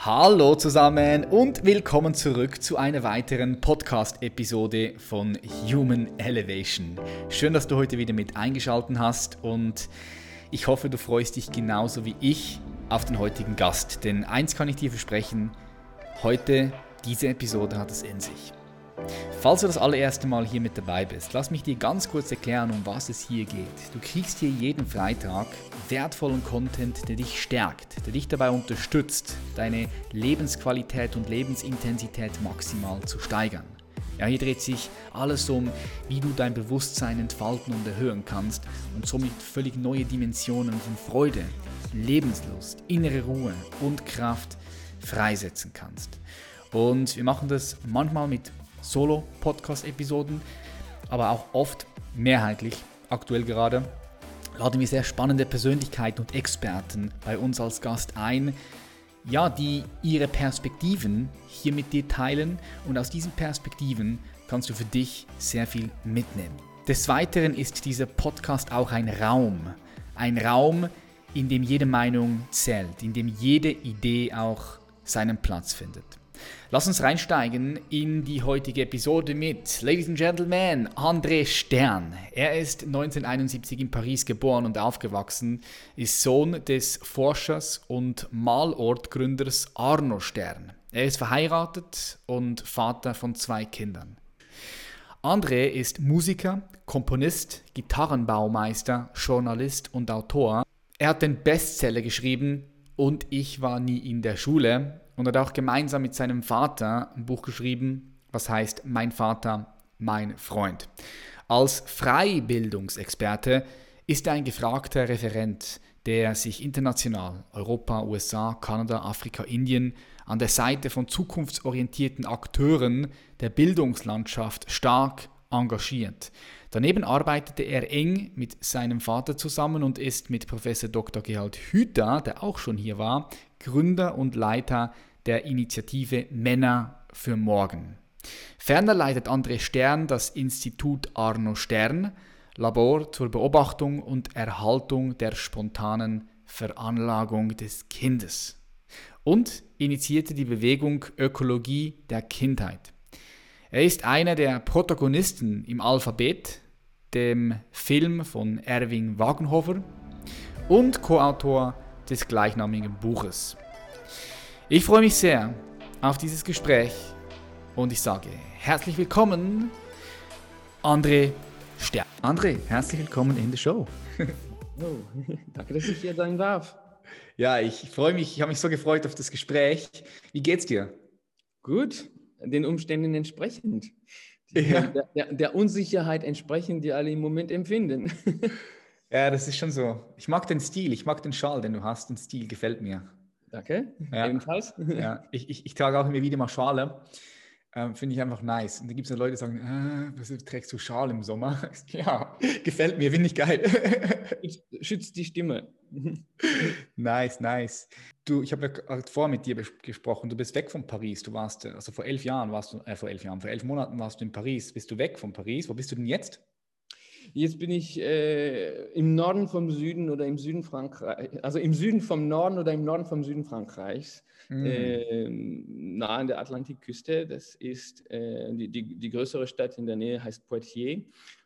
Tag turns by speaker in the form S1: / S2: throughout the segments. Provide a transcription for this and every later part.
S1: Hallo zusammen und willkommen zurück zu einer weiteren Podcast-Episode von Human Elevation. Schön, dass du heute wieder mit eingeschaltet hast und ich hoffe, du freust dich genauso wie ich auf den heutigen Gast. Denn eins kann ich dir versprechen, heute, diese Episode hat es in sich. Falls du das allererste Mal hier mit dabei bist, lass mich dir ganz kurz erklären, um was es hier geht. Du kriegst hier jeden Freitag wertvollen Content, der dich stärkt, der dich dabei unterstützt, deine Lebensqualität und Lebensintensität maximal zu steigern. Ja, hier dreht sich alles um, wie du dein Bewusstsein entfalten und erhöhen kannst und somit völlig neue Dimensionen von Freude, Lebenslust, innere Ruhe und Kraft freisetzen kannst. Und wir machen das manchmal mit Solo-Podcast-Episoden, aber auch oft mehrheitlich, aktuell gerade, laden wir sehr spannende Persönlichkeiten und Experten bei uns als Gast ein, ja, die ihre Perspektiven hier mit dir teilen und aus diesen Perspektiven kannst du für dich sehr viel mitnehmen. Des Weiteren ist dieser Podcast auch ein Raum, ein Raum, in dem jede Meinung zählt, in dem jede Idee auch seinen Platz findet. Lass uns reinsteigen in die heutige Episode mit, Ladies and Gentlemen, André Stern. Er ist 1971 in Paris geboren und aufgewachsen, ist Sohn des Forschers und Malortgründers Arno Stern. Er ist verheiratet und Vater von zwei Kindern. André ist Musiker, Komponist, Gitarrenbaumeister, Journalist und Autor. Er hat den Bestseller geschrieben und ich war nie in der Schule und hat auch gemeinsam mit seinem Vater ein Buch geschrieben, was heißt Mein Vater, mein Freund. Als Freibildungsexperte ist er ein gefragter Referent, der sich international, Europa, USA, Kanada, Afrika, Indien, an der Seite von zukunftsorientierten Akteuren der Bildungslandschaft stark engagiert. Daneben arbeitete er eng mit seinem Vater zusammen und ist mit Professor Dr. Gerhard Hüther, der auch schon hier war, Gründer und Leiter der Initiative Männer für Morgen. Ferner leitet André Stern das Institut Arno Stern, Labor zur Beobachtung und Erhaltung der spontanen Veranlagung des Kindes und initiierte die Bewegung Ökologie der Kindheit. Er ist einer der Protagonisten im Alphabet, dem Film von Erwin Wagenhofer und Co-Autor des gleichnamigen Buches. Ich freue mich sehr auf dieses Gespräch und ich sage herzlich willkommen, André Stern. André, herzlich willkommen in der Show.
S2: Oh, danke, dass ich hier sein darf.
S1: Ja, ich freue mich, ich habe mich so gefreut auf das Gespräch. Wie geht's dir?
S2: Gut, den Umständen entsprechend. Ja. Der, der, der, Unsicherheit entsprechend, die alle im Moment empfinden.
S1: Ja, das ist schon so. Ich mag den Stil, ich mag den Schal, den du hast. Den Stil gefällt mir.
S2: Danke.
S1: Ja. Ebenfalls. Ja. Ich, ich, ich trage auch immer wieder mal Schale. Ähm, Finde ich einfach nice. Und da gibt es ja Leute, die sagen, ah, was trägst du Schal im Sommer? ja, gefällt mir, finde ich geil.
S2: Schützt die Stimme.
S1: nice, nice. Du, ich habe ja vor mit dir gesprochen, du bist weg von Paris. Du warst, also vor elf Jahren warst du, äh, vor elf Jahren, vor elf Monaten warst du in Paris. Bist du weg von Paris? Wo bist du denn jetzt?
S2: Jetzt bin ich äh, im Norden vom Süden oder im Süden Frankreichs, also im Süden vom Norden oder im Norden vom Süden Frankreichs, mhm. äh, nah an der Atlantikküste. Das ist äh, die, die, die, größere Stadt in der Nähe, heißt Poitiers.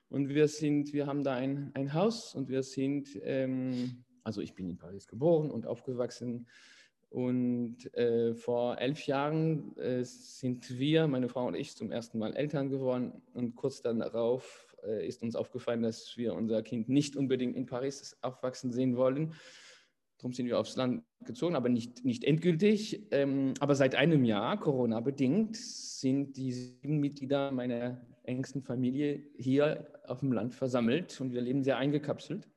S2: Und wir sind, wir haben da ein, ein Haus und wir sind, ähm, also ich bin in Paris geboren und aufgewachsen. Und äh, vor elf Jahren äh, sind wir, meine Frau und ich, zum ersten Mal Eltern geworden. Und kurz darauf äh, ist uns aufgefallen, dass wir unser Kind nicht unbedingt in Paris aufwachsen sehen wollen. Darum sind wir aufs Land gezogen, aber nicht, nicht endgültig. Ähm, aber seit einem Jahr, Corona-bedingt, sind die sieben Mitglieder meiner engsten Familie hier auf dem Land versammelt und wir leben sehr eingekapselt.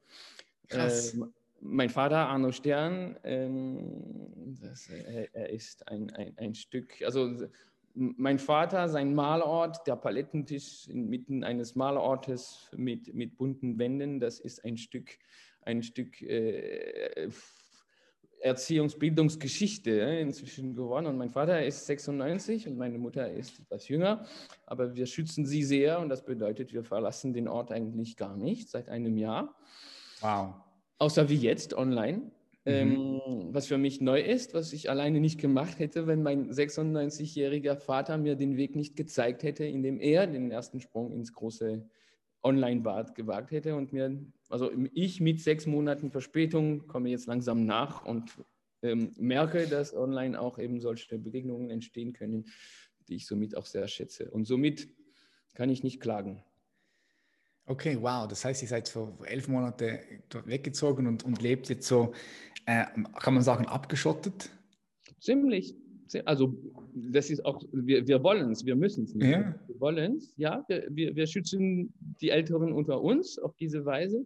S2: Krass. Ähm, mein Vater, Arno Stern, ähm, das, er, er, ist ein, ein, ein Stück, also mein Vater, sein Malort, der Palettentisch inmitten eines Malortes mit, mit bunten Wänden, das ist ein Stück, ein Stück äh, Erziehungsbildungsgeschichte inzwischen geworden. Und mein Vater ist 96 und meine Mutter ist etwas jünger, aber wir schützen sie sehr und das bedeutet, wir verlassen den Ort eigentlich gar nicht seit einem Jahr.
S1: Wow.
S2: Außer wie jetzt online. Ähm, was für mich neu ist, was ich alleine nicht gemacht hätte, wenn mein 96-jähriger Vater mir den Weg nicht gezeigt hätte, indem er den ersten Sprung ins große Online-Bad gewagt hätte und mir, also ich mit sechs Monaten Verspätung komme jetzt langsam nach und ähm, merke, dass online auch eben solche Begegnungen entstehen können, die ich somit auch sehr schätze. Und somit kann ich nicht klagen.
S1: Okay, wow. Das heißt, ihr seid vor elf Monaten weggezogen und, und lebt jetzt so, äh, kann man sagen, abgeschottet?
S2: Ziemlich. Also das ist auch, wir, wir wollen es, wir müssen es nicht. Ja. Wir wollen es, ja. Wir, wir, wir schützen die Älteren unter uns auf diese Weise.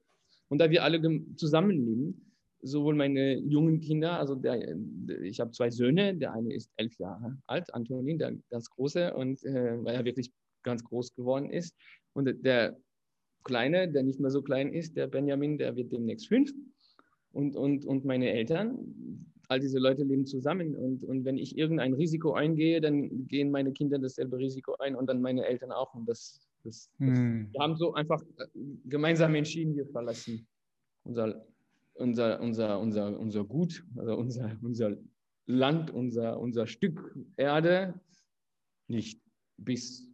S2: Und da wir alle zusammenleben, sowohl meine jungen Kinder, also der, ich habe zwei Söhne, der eine ist elf Jahre alt, Antonin, der ganz große, und äh, weil er wirklich ganz groß geworden ist. Und der Kleine, der nicht mehr so klein ist, der Benjamin, der wird demnächst fünf. Und, und, und meine Eltern, all diese Leute leben zusammen. Und, und wenn ich irgendein Risiko eingehe, dann gehen meine Kinder dasselbe Risiko ein und dann meine Eltern auch. Und das, das, hm. das wir haben so einfach äh, gemeinsam entschieden, wir verlassen unser, unser, unser, unser, unser Gut, also unser, unser Land, unser, unser Stück Erde nicht bis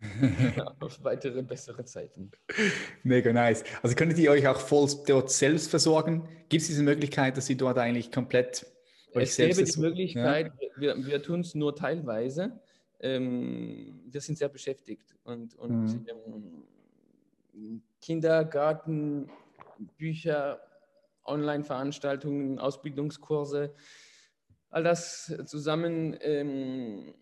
S2: auf weitere bessere Zeiten.
S1: Mega nice. Also könntet ihr euch auch voll dort selbst versorgen? Gibt es diese Möglichkeit, dass ihr dort eigentlich komplett
S2: euch es selbst gäbe die Möglichkeit, ja? wir, wir tun es nur teilweise. Ähm, wir sind sehr beschäftigt und, und mhm. ähm, Kindergarten, Bücher, Online-Veranstaltungen, Ausbildungskurse, all das zusammen ähm,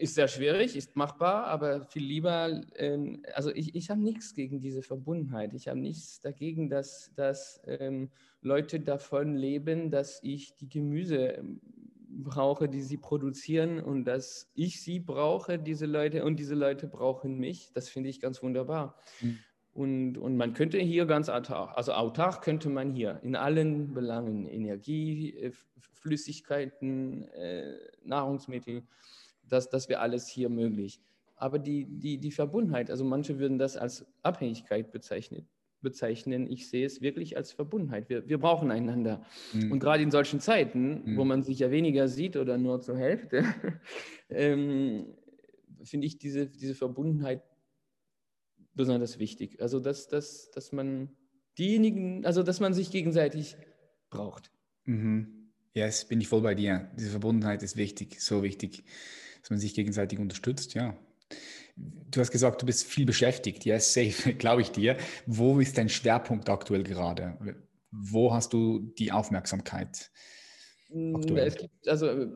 S2: ist sehr schwierig, ist machbar, aber viel lieber, ähm, also ich, ich habe nichts gegen diese Verbundenheit. Ich habe nichts dagegen, dass, dass ähm, Leute davon leben, dass ich die Gemüse ähm, brauche, die sie produzieren und dass ich sie brauche, diese Leute, und diese Leute brauchen mich. Das finde ich ganz wunderbar. Mhm. Und, und man könnte hier ganz autark, also autark könnte man hier in allen Belangen, Energie, äh, Flüssigkeiten, äh, Nahrungsmittel, das, das wäre alles hier möglich. Aber die, die, die Verbundenheit, also manche würden das als Abhängigkeit bezeichnen. bezeichnen. Ich sehe es wirklich als Verbundenheit. Wir, wir brauchen einander. Mhm. Und gerade in solchen Zeiten, mhm. wo man sich ja weniger sieht oder nur zur Hälfte, ähm, finde ich diese, diese Verbundenheit besonders wichtig. Also, dass, dass, dass man diejenigen, also dass man sich gegenseitig braucht.
S1: Mhm. Ja, yes, bin ich voll bei dir. Diese Verbundenheit ist wichtig, so wichtig dass man sich gegenseitig unterstützt, ja. Du hast gesagt, du bist viel beschäftigt. Yes, safe, glaube ich dir. Wo ist dein Schwerpunkt aktuell gerade? Wo hast du die Aufmerksamkeit?
S2: Mm, aktuell? Es gibt, also äh,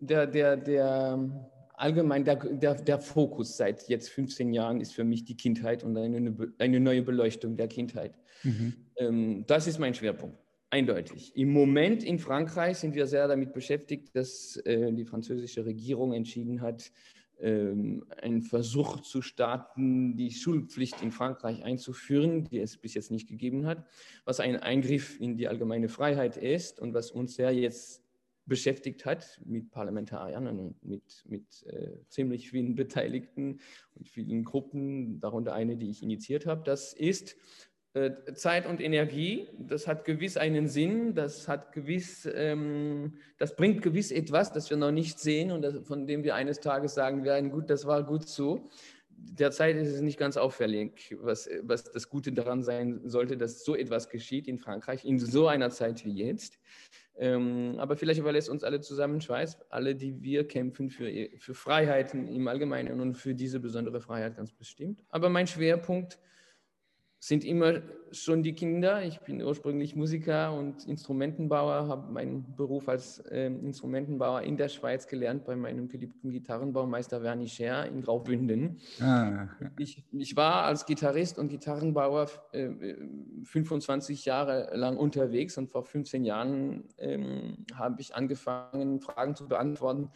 S2: der, der, der allgemein der, der, der Fokus seit jetzt 15 Jahren ist für mich die Kindheit und eine, eine neue Beleuchtung der Kindheit. Mhm. Ähm, das ist mein Schwerpunkt. Eindeutig. Im Moment in Frankreich sind wir sehr damit beschäftigt, dass äh, die französische Regierung entschieden hat, ähm, einen Versuch zu starten, die Schulpflicht in Frankreich einzuführen, die es bis jetzt nicht gegeben hat, was ein Eingriff in die allgemeine Freiheit ist und was uns sehr jetzt beschäftigt hat mit Parlamentariern und mit, mit äh, ziemlich vielen Beteiligten und vielen Gruppen, darunter eine, die ich initiiert habe. Das ist Zeit und Energie, das hat gewiss einen Sinn, das hat gewiss, ähm, das bringt gewiss etwas, das wir noch nicht sehen und das, von dem wir eines Tages sagen werden, gut, das war gut so. Derzeit ist es nicht ganz auffällig, was, was das Gute daran sein sollte, dass so etwas geschieht in Frankreich in so einer Zeit wie jetzt. Ähm, aber vielleicht überlässt uns alle zusammenschweiß, alle, die wir kämpfen für, für Freiheiten im Allgemeinen und für diese besondere Freiheit ganz bestimmt. Aber mein Schwerpunkt ist, sind immer schon die Kinder. Ich bin ursprünglich Musiker und Instrumentenbauer, habe meinen Beruf als äh, Instrumentenbauer in der Schweiz gelernt bei meinem geliebten Gitarrenbaumeister Werni Scher in Graubünden. Ah. Ich, ich, war als Gitarrist und Gitarrenbauer äh, 25 Jahre lang unterwegs und vor 15 Jahren ähm, habe ich angefangen, Fragen zu beantworten,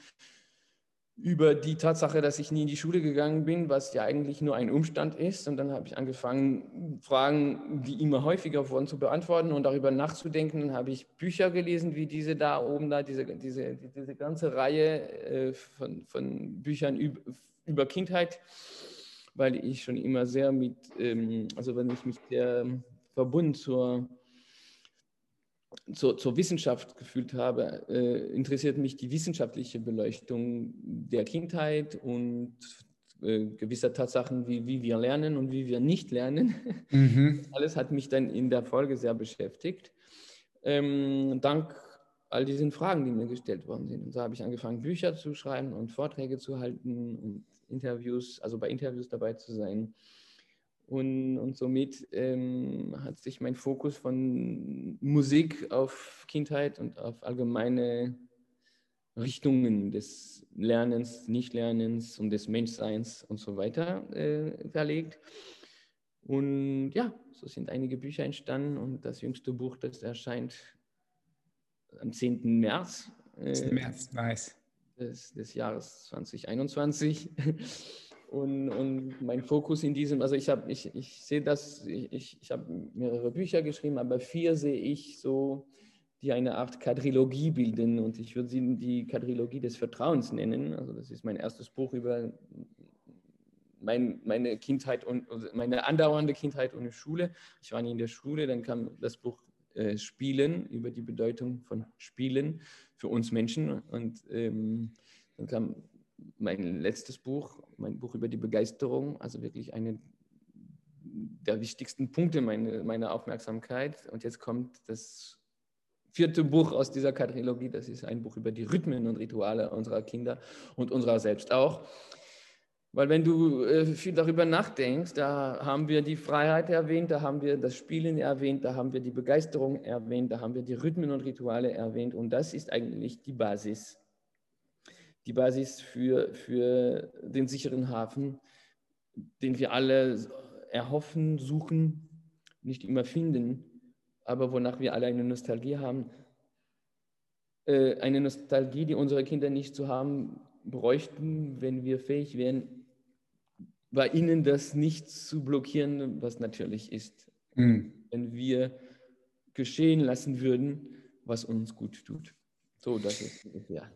S2: über die Tatsache, dass ich nie in die Schule gegangen bin, was ja eigentlich nur ein Umstand ist. Und dann habe ich angefangen, Fragen, die immer häufiger wurden, zu beantworten und darüber nachzudenken. Dann habe ich Bücher gelesen, wie diese da oben, da, diese, diese, diese ganze Reihe äh, von, von Büchern über, Kindheit, weil ich schon immer sehr mit, ähm, also wenn ich mich sehr verbunden zur zur, zur Wissenschaft gefühlt habe, äh, interessiert mich die wissenschaftliche Beleuchtung der Kindheit und äh, gewisser Tatsachen, wie, wie wir lernen und wie wir nicht lernen. Mhm. Alles hat mich dann in der Folge sehr beschäftigt. Ähm, dank all diesen Fragen, die mir gestellt worden sind. Und so habe ich angefangen, Bücher zu schreiben und Vorträge zu halten und Interviews, also bei Interviews dabei zu sein. Und, und somit ähm, hat sich mein Fokus von Musik auf Kindheit und auf allgemeine Richtungen des Lernens, Nichtlernens und des Menschseins und so weiter äh, verlegt. Und ja, so sind einige Bücher entstanden und das jüngste Buch, das erscheint am 10. März.
S1: Äh, März, nice.
S2: Des, des Jahres 2021. Und, und mein Fokus in diesem, also ich habe, ich, ich sehe das, ich, ich habe mehrere Bücher geschrieben, aber vier sehe ich so, die eine Art Quadrilogie bilden und ich würde sie die Quadrilogie des Vertrauens nennen. Also das ist mein erstes Buch über mein, meine Kindheit und meine andauernde Kindheit und Schule. Ich war nie in der Schule, dann kam das Buch äh, Spielen über die Bedeutung von Spielen für uns Menschen und ähm, dann kam mein letztes Buch, mein Buch über die Begeisterung, also wirklich eine der wichtigsten Punkte meine, meiner Aufmerksamkeit. Und jetzt kommt das vierte Buch aus dieser Katrilogie. Das ist ein Buch über die Rhythmen und Rituale unserer Kinder und unserer selbst auch. Weil wenn du äh, viel darüber nachdenkst, da haben wir die Freiheit erwähnt, da haben wir das Spielen erwähnt, da haben wir die Begeisterung erwähnt, da haben wir die Rhythmen und Rituale erwähnt. Und das ist eigentlich die Basis die Basis für, für den sicheren Hafen, den wir alle erhoffen, suchen, nicht immer finden, aber wonach wir alle eine Nostalgie haben. Äh, eine Nostalgie, die unsere Kinder nicht zu haben bräuchten, wenn wir fähig wären, bei ihnen das nicht zu blockieren, was natürlich ist. Mhm. Wenn wir geschehen lassen würden, was uns gut tut. So, das ist ja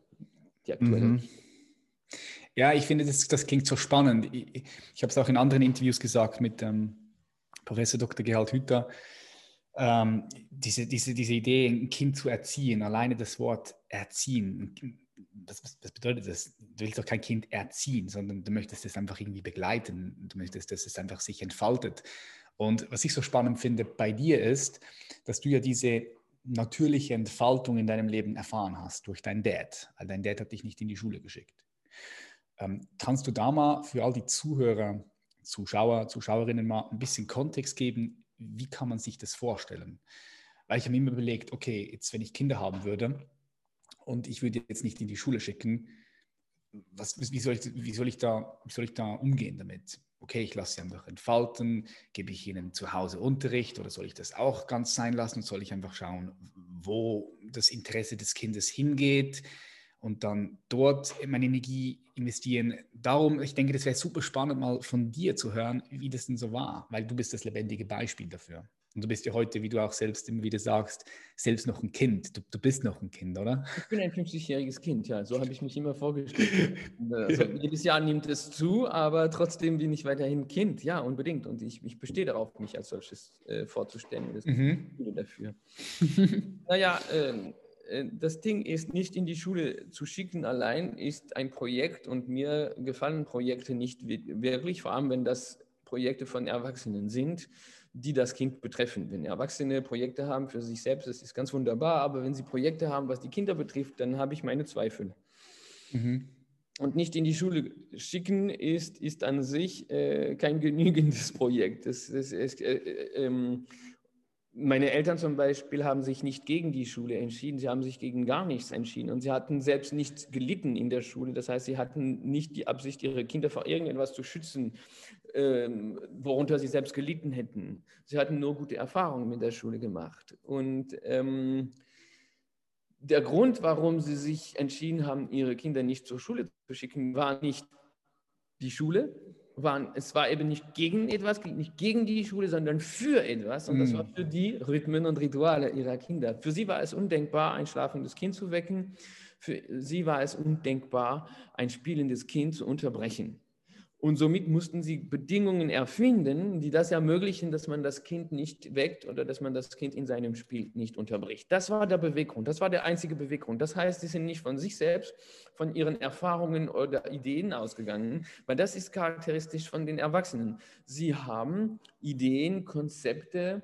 S2: die aktuelle. Mhm.
S1: Ja, ich finde, das, das klingt so spannend. Ich, ich habe es auch in anderen Interviews gesagt mit ähm, Professor Dr. Gerhard Hüther. Ähm, diese, diese, diese Idee, ein Kind zu erziehen, alleine das Wort erziehen, was, was, bedeutet das? Du willst doch kein Kind erziehen, sondern du möchtest es einfach irgendwie begleiten. Du möchtest, dass es einfach sich entfaltet. Und was ich so spannend finde bei dir ist, dass du ja diese natürliche Entfaltung in deinem Leben erfahren hast durch deinen Dad, weil dein Dad hat dich nicht in die Schule geschickt. Ähm, kannst du da mal für all die Zuhörer, Zuschauer, Zuschauerinnen mal ein bisschen Kontext geben, wie kann man sich das vorstellen? Weil ich habe mir immer überlegt, okay, jetzt wenn ich Kinder haben würde und ich würde jetzt nicht in die Schule schicken, was, wie, soll ich, wie, soll ich da, wie soll ich da umgehen damit? Okay, ich lasse sie einfach entfalten, gebe ich ihnen zu Hause Unterricht oder soll ich das auch ganz sein lassen? Soll ich einfach schauen, wo das Interesse des Kindes hingeht und dann dort meine Energie investieren? Darum, ich denke, das wäre super spannend, mal von dir zu hören, wie das denn so war, weil du bist das lebendige Beispiel dafür. Und du bist ja heute, wie du auch selbst immer wieder sagst, selbst noch ein Kind. Du, du bist noch ein Kind, oder?
S2: Ich bin ein 50-jähriges Kind, ja. So habe ich mich immer vorgestellt. also, jedes Jahr nimmt es zu, aber trotzdem bin ich weiterhin Kind. Ja, unbedingt. Und ich, ich bestehe darauf, mich als solches äh, vorzustellen. Das mhm. dafür. naja, ähm, äh, das Ding ist, nicht in die Schule zu schicken allein, ist ein Projekt und mir gefallen Projekte nicht wirklich, vor allem wenn das Projekte von Erwachsenen sind die das Kind betreffen. Wenn Erwachsene Projekte haben für sich selbst, das ist ganz wunderbar, aber wenn sie Projekte haben, was die Kinder betrifft, dann habe ich meine Zweifel. Mhm. Und nicht in die Schule schicken ist, ist an sich äh, kein genügendes Projekt. Das, das ist, äh, äh, ähm, meine Eltern zum Beispiel haben sich nicht gegen die Schule entschieden, sie haben sich gegen gar nichts entschieden und sie hatten selbst nicht gelitten in der Schule. Das heißt, sie hatten nicht die Absicht, ihre Kinder vor irgendetwas zu schützen, ähm, worunter sie selbst gelitten hätten. Sie hatten nur gute Erfahrungen mit der Schule gemacht. Und ähm, der Grund, warum sie sich entschieden haben, ihre Kinder nicht zur Schule zu schicken, war nicht die Schule, waren, es war eben nicht gegen etwas, nicht gegen die Schule, sondern für etwas. Und das war mm. für die Rhythmen und Rituale ihrer Kinder. Für sie war es undenkbar, ein schlafendes Kind zu wecken. Für sie war es undenkbar, ein spielendes Kind zu unterbrechen. Und somit mussten sie Bedingungen erfinden, die das ermöglichen, dass man das Kind nicht weckt oder dass man das Kind in seinem Spiel nicht unterbricht. Das war der Beweggrund, das war der einzige Beweggrund. Das heißt, sie sind nicht von sich selbst, von ihren Erfahrungen oder Ideen ausgegangen, weil das ist charakteristisch von den Erwachsenen. Sie haben Ideen, Konzepte,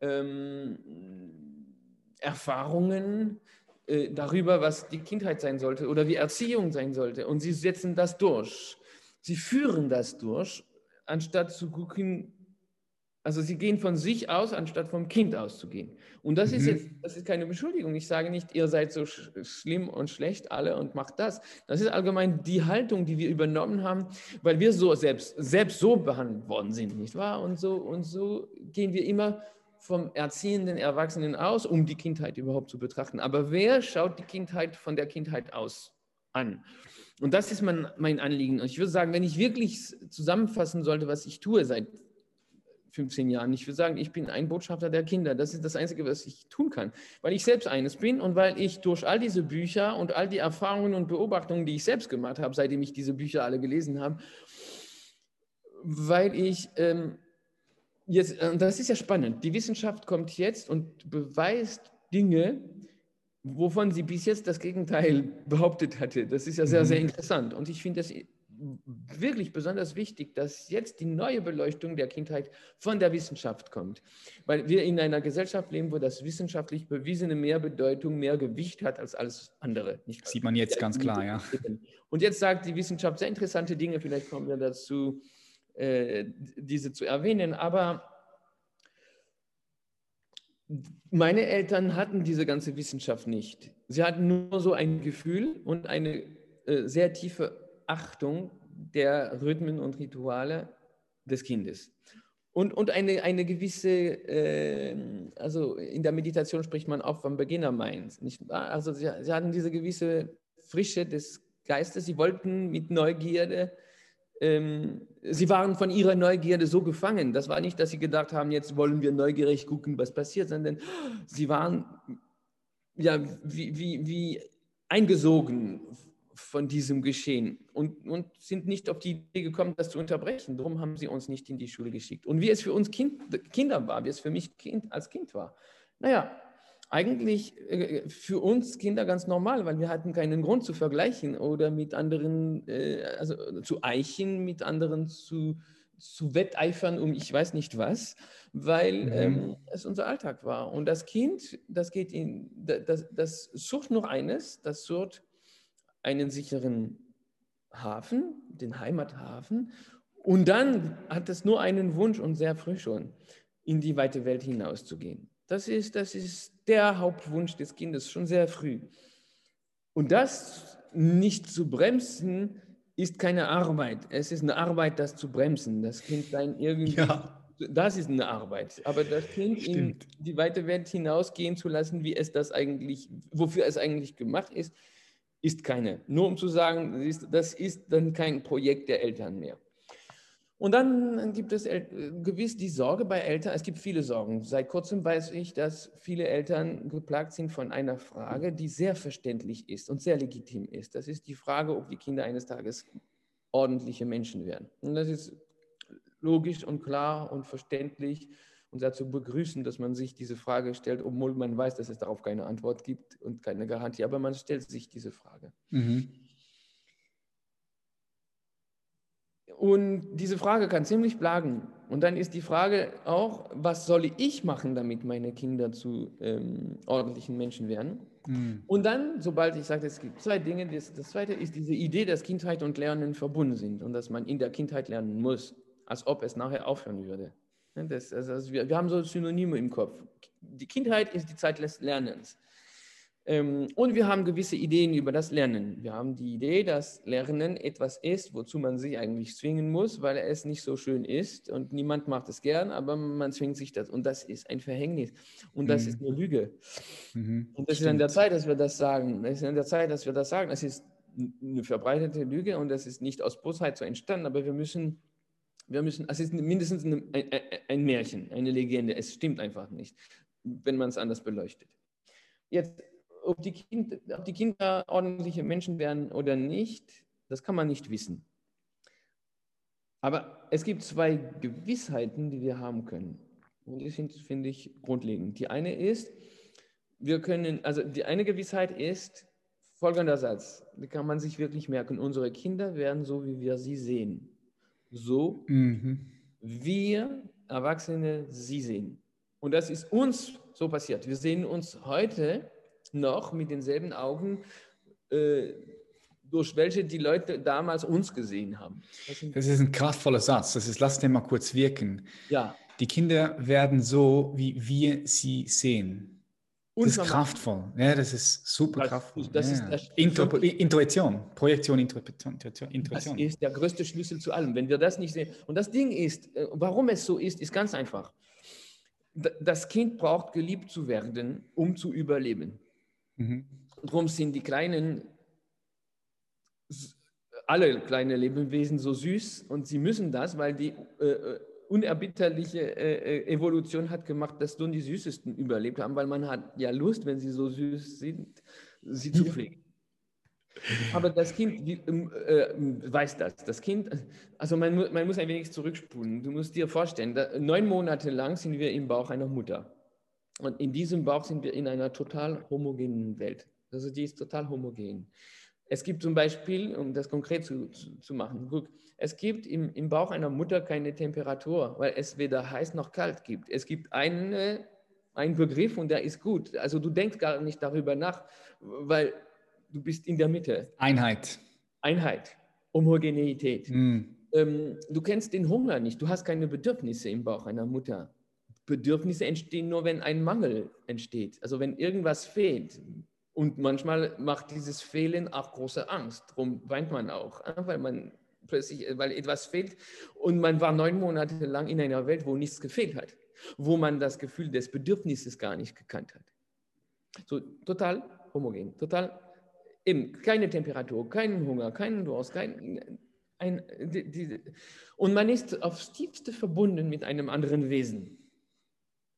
S2: ähm, Erfahrungen, äh, darüber, was die Kindheit sein sollte oder wie Erziehung sein sollte. Und sie setzen das durch. Sie führen das durch, anstatt zu gucken, also sie gehen von sich aus, anstatt vom Kind auszugehen. Und das mhm. ist jetzt, das ist keine Beschuldigung. Ich sage nicht, ihr seid so sch schlimm und schlecht alle und macht das. Das ist allgemein die Haltung, die wir übernommen haben, weil wir so selbst, selbst so behandelt worden sind, nicht wahr? Und so, und so gehen wir immer vom erziehenden Erwachsenen aus, um die Kindheit überhaupt zu betrachten. Aber wer schaut die Kindheit von der Kindheit aus an? Und das ist mein, mein Anliegen. Und ich würde sagen, wenn ich wirklich zusammenfassen sollte, was ich tue seit 15 Jahren, ich würde sagen, ich bin ein Botschafter der Kinder. Das ist das Einzige, was ich tun kann, weil ich selbst eines bin und weil ich durch all diese Bücher und all die Erfahrungen und Beobachtungen, die ich selbst gemacht habe, seitdem ich diese Bücher alle gelesen habe, weil ich ähm, jetzt, das ist ja spannend, die Wissenschaft kommt jetzt und beweist Dinge, wovon sie bis jetzt das Gegenteil behauptet hatte. Das ist ja sehr, sehr mhm. interessant. Und ich finde es wirklich besonders wichtig, dass jetzt die neue Beleuchtung der Kindheit von der Wissenschaft kommt. Weil wir in einer Gesellschaft leben, wo das wissenschaftlich Bewiesene mehr Bedeutung, mehr Gewicht hat als alles andere.
S1: Nicht Sieht man jetzt ganz klar, ja.
S2: Und jetzt sagt die Wissenschaft sehr interessante Dinge, vielleicht kommen wir dazu, äh, diese zu erwähnen. Aber meine Eltern hatten diese ganze Wissenschaft nicht. Sie hatten nur so ein Gefühl und eine äh, sehr tiefe Achtung der Rhythmen und Rituale des Kindes. Und, und eine, eine gewisse, äh, also in der Meditation spricht man auch vom Beginner-Mind. Also sie, sie hatten diese gewisse Frische des Geistes. Sie wollten mit Neugierde ähm, sie waren von ihrer Neugierde so gefangen. Das war nicht, dass sie gedacht haben, jetzt wollen wir neugierig gucken, was passiert, sondern sie waren ja wie, wie, wie eingesogen von diesem Geschehen und, und sind nicht auf die Idee gekommen, das zu unterbrechen. Darum haben sie uns nicht in die Schule geschickt. Und wie es für uns kind, Kinder war, wie es für mich kind, als Kind war. Naja, eigentlich äh, für uns Kinder ganz normal, weil wir hatten keinen Grund zu vergleichen oder mit anderen, äh, also zu eichen, mit anderen zu, zu wetteifern um ich weiß nicht was, weil mhm. ähm, es unser Alltag war. Und das Kind, das geht in, das, das sucht nur eines, das sucht einen sicheren Hafen, den Heimathafen. Und dann hat es nur einen Wunsch und sehr früh schon, in die weite Welt hinauszugehen. Das ist, das ist der Hauptwunsch des Kindes, schon sehr früh. Und das nicht zu bremsen, ist keine Arbeit. Es ist eine Arbeit, das zu bremsen. Das Kind dann irgendwie. Ja. Das ist eine Arbeit. Aber das Kind Stimmt. in die weite Welt hinausgehen zu lassen, wie es das eigentlich, wofür es eigentlich gemacht ist, ist keine. Nur um zu sagen, das ist dann kein Projekt der Eltern mehr. Und dann gibt es gewiss die Sorge bei Eltern, es gibt viele Sorgen. Seit kurzem weiß ich, dass viele Eltern geplagt sind von einer Frage, die sehr verständlich ist und sehr legitim ist. Das ist die Frage, ob die Kinder eines Tages ordentliche Menschen werden. Und das ist logisch und klar und verständlich und dazu begrüßen, dass man sich diese Frage stellt, obwohl man weiß, dass es darauf keine Antwort gibt und keine Garantie, aber man stellt sich diese Frage. Mhm. Und diese Frage kann ziemlich plagen. Und dann ist die Frage auch, was soll ich machen, damit meine Kinder zu ähm, ordentlichen Menschen werden? Mhm. Und dann, sobald ich sage, es gibt zwei Dinge, das, das zweite ist diese Idee, dass Kindheit und Lernen verbunden sind und dass man in der Kindheit lernen muss, als ob es nachher aufhören würde. Das, also wir, wir haben so Synonyme im Kopf. Die Kindheit ist die Zeit des Lernens. Ähm, und wir haben gewisse Ideen über das Lernen. Wir haben die Idee, dass Lernen etwas ist, wozu man sich eigentlich zwingen muss, weil es nicht so schön ist und niemand macht es gern, aber man zwingt sich das. Und das ist ein Verhängnis. Und das mhm. ist eine Lüge. Mhm. Und es ist an der Zeit, dass wir das sagen. Es ist an der Zeit, dass wir das sagen. Es ist eine verbreitete Lüge und das ist nicht aus Bosheit so entstanden, aber wir müssen, wir müssen, es ist mindestens ein, ein, ein Märchen, eine Legende. Es stimmt einfach nicht, wenn man es anders beleuchtet. Jetzt ob die, kind, ob die Kinder ordentliche Menschen werden oder nicht, das kann man nicht wissen. Aber es gibt zwei Gewissheiten, die wir haben können. Und die sind, finde ich, grundlegend. Die eine ist, wir können, also die eine Gewissheit ist folgender Satz, die kann man sich wirklich merken. Unsere Kinder werden so, wie wir sie sehen. So, mhm. wir Erwachsene sie sehen. Und das ist uns so passiert. Wir sehen uns heute noch mit denselben Augen, äh, durch welche die Leute damals uns gesehen haben.
S1: Das, ist ein kraftvoller Satz. Das ist, lass den mal kurz wirken.
S2: Ja.
S1: Die Kinder werden so, wie wir sie sehen. Das ist kraftvoll. Ja, das ist super kraftvoll. Das ja. ist das Intro, Intuition, Projektion, Intuition,
S2: Intuition. Das ist der größte Schlüssel zu allem. Wenn wir das nicht sehen. Und das Ding ist, äh, warum es so ist, ist ganz einfach. Das Kind braucht geliebt zu werden, um zu überleben. Mhm. Darum sind die kleinen, alle kleine Lebewesen so süß und sie müssen das, weil die äh, äh unerbitterliche äh, äh, Evolution hat gemacht, dass nur die Süßesten überlebt haben, weil man hat ja Lust, wenn sie so süß sind, sie zu pflegen. Aber das Kind die, ähm, äh, weiß das. Das Kind, also man, man, muss ein wenig zurückspulen. Du musst dir vorstellen, da, neun Monate lang sind wir im Bauch einer Mutter. Und in diesem Bauch sind wir in einer total homogenen Welt. Also die ist total homogen. Es gibt zum Beispiel, um das konkret zu, zu, zu machen, guck, es gibt im, im Bauch einer Mutter keine Temperatur, weil es weder heiß noch kalt gibt. Es gibt eine, einen Begriff und der ist gut. Also du denkst gar nicht darüber nach, weil du bist in der Mitte.
S1: Einheit.
S2: Einheit, Homogeneität. Mm. Ähm, du kennst den Hunger nicht, du hast keine Bedürfnisse im Bauch einer Mutter. Bedürfnisse entstehen nur, wenn ein Mangel entsteht, also wenn irgendwas fehlt. Und manchmal macht dieses Fehlen auch große Angst. Darum weint man auch, weil man plötzlich, äh, weil etwas fehlt. Und man war neun Monate lang in einer Welt, wo nichts gefehlt hat, wo man das Gefühl des Bedürfnisses gar nicht gekannt hat. So total homogen, total eben keine Temperatur, keinen Hunger, keinen Durst, kein, ein, die, die, und man ist aufs tiefste verbunden mit einem anderen Wesen.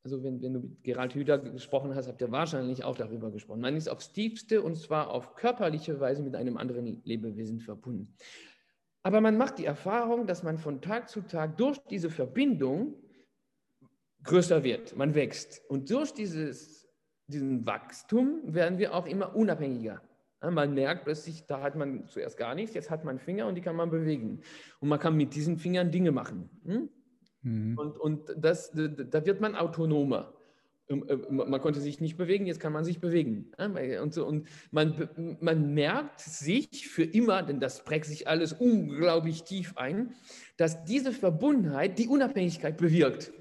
S2: Also wenn, wenn du mit Gerald Hüder gesprochen hast, habt ihr wahrscheinlich auch darüber gesprochen. Man ist aufs tiefste und zwar auf körperliche Weise mit einem anderen Lebewesen verbunden. Aber man macht die Erfahrung, dass man von Tag zu Tag durch diese Verbindung größer wird, man wächst. Und durch dieses, diesen Wachstum werden wir auch immer unabhängiger. Man merkt plötzlich, da hat man zuerst gar nichts, jetzt hat man Finger und die kann man bewegen. Und man kann mit diesen Fingern Dinge machen. Hm? Mhm. Und, und das, da wird man autonomer. Ähm, äh, man konnte sich nicht bewegen, jetzt kann man sich bewegen. Und, so, und man, man merkt sich für immer, denn das prägt sich alles unglaublich tief ein, dass diese Verbundenheit die Unabhängigkeit bewirkt.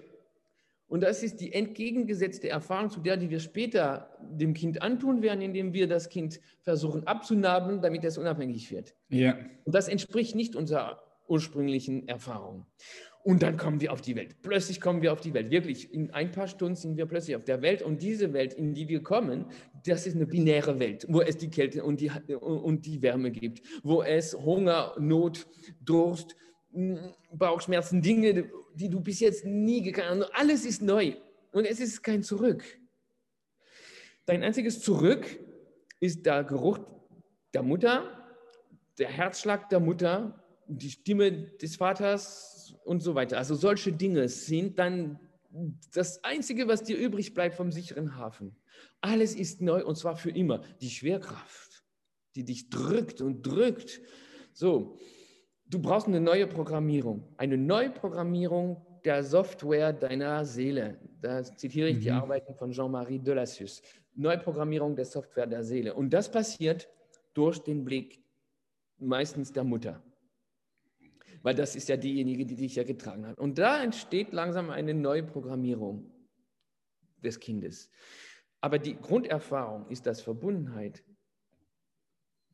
S2: Und das ist die entgegengesetzte Erfahrung zu der, die wir später dem Kind antun werden, indem wir das Kind versuchen abzunahmen, damit es unabhängig wird.
S1: Ja.
S2: Und das entspricht nicht unserer ursprünglichen Erfahrung. Und dann kommen wir auf die Welt. Plötzlich kommen wir auf die Welt. Wirklich, in ein paar Stunden sind wir plötzlich auf der Welt. Und diese Welt, in die wir kommen, das ist eine binäre Welt, wo es die Kälte und die, und die Wärme gibt, wo es Hunger, Not, Durst, Bauchschmerzen, Dinge, die du bis jetzt nie gekannt hast. Alles ist neu. Und es ist kein Zurück. Dein einziges Zurück ist der Geruch der Mutter, der Herzschlag der Mutter, die Stimme des Vaters, und so weiter. Also solche Dinge sind dann das Einzige, was dir übrig bleibt vom sicheren Hafen. Alles ist neu und zwar für immer. Die Schwerkraft, die dich drückt und drückt. So, du brauchst eine neue Programmierung. Eine Neuprogrammierung der Software deiner Seele. Da zitiere ich mhm. die Arbeiten von Jean-Marie Delassus. Neuprogrammierung der Software der Seele. Und das passiert durch den Blick meistens der Mutter weil das ist ja diejenige, die dich ja getragen hat. Und da entsteht langsam eine neue Programmierung des Kindes. Aber die Grunderfahrung ist, dass Verbundenheit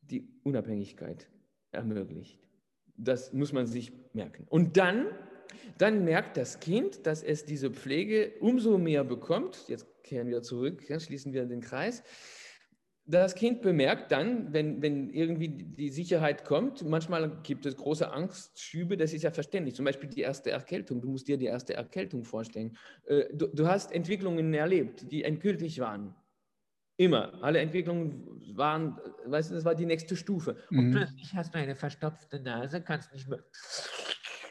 S2: die Unabhängigkeit ermöglicht. Das muss man sich merken. Und dann, dann merkt das Kind, dass es diese Pflege umso mehr bekommt. Jetzt kehren wir zurück, schließen wir den Kreis das Kind bemerkt dann, wenn, wenn irgendwie die Sicherheit kommt, manchmal gibt es große Angstschübe, das ist ja verständlich. Zum Beispiel die erste Erkältung, du musst dir die erste Erkältung vorstellen. Äh, du, du hast Entwicklungen erlebt, die endgültig waren. Immer. Alle Entwicklungen waren, weißt du, das war die nächste Stufe. Und mhm. plötzlich hast du eine verstopfte Nase, kannst nicht mehr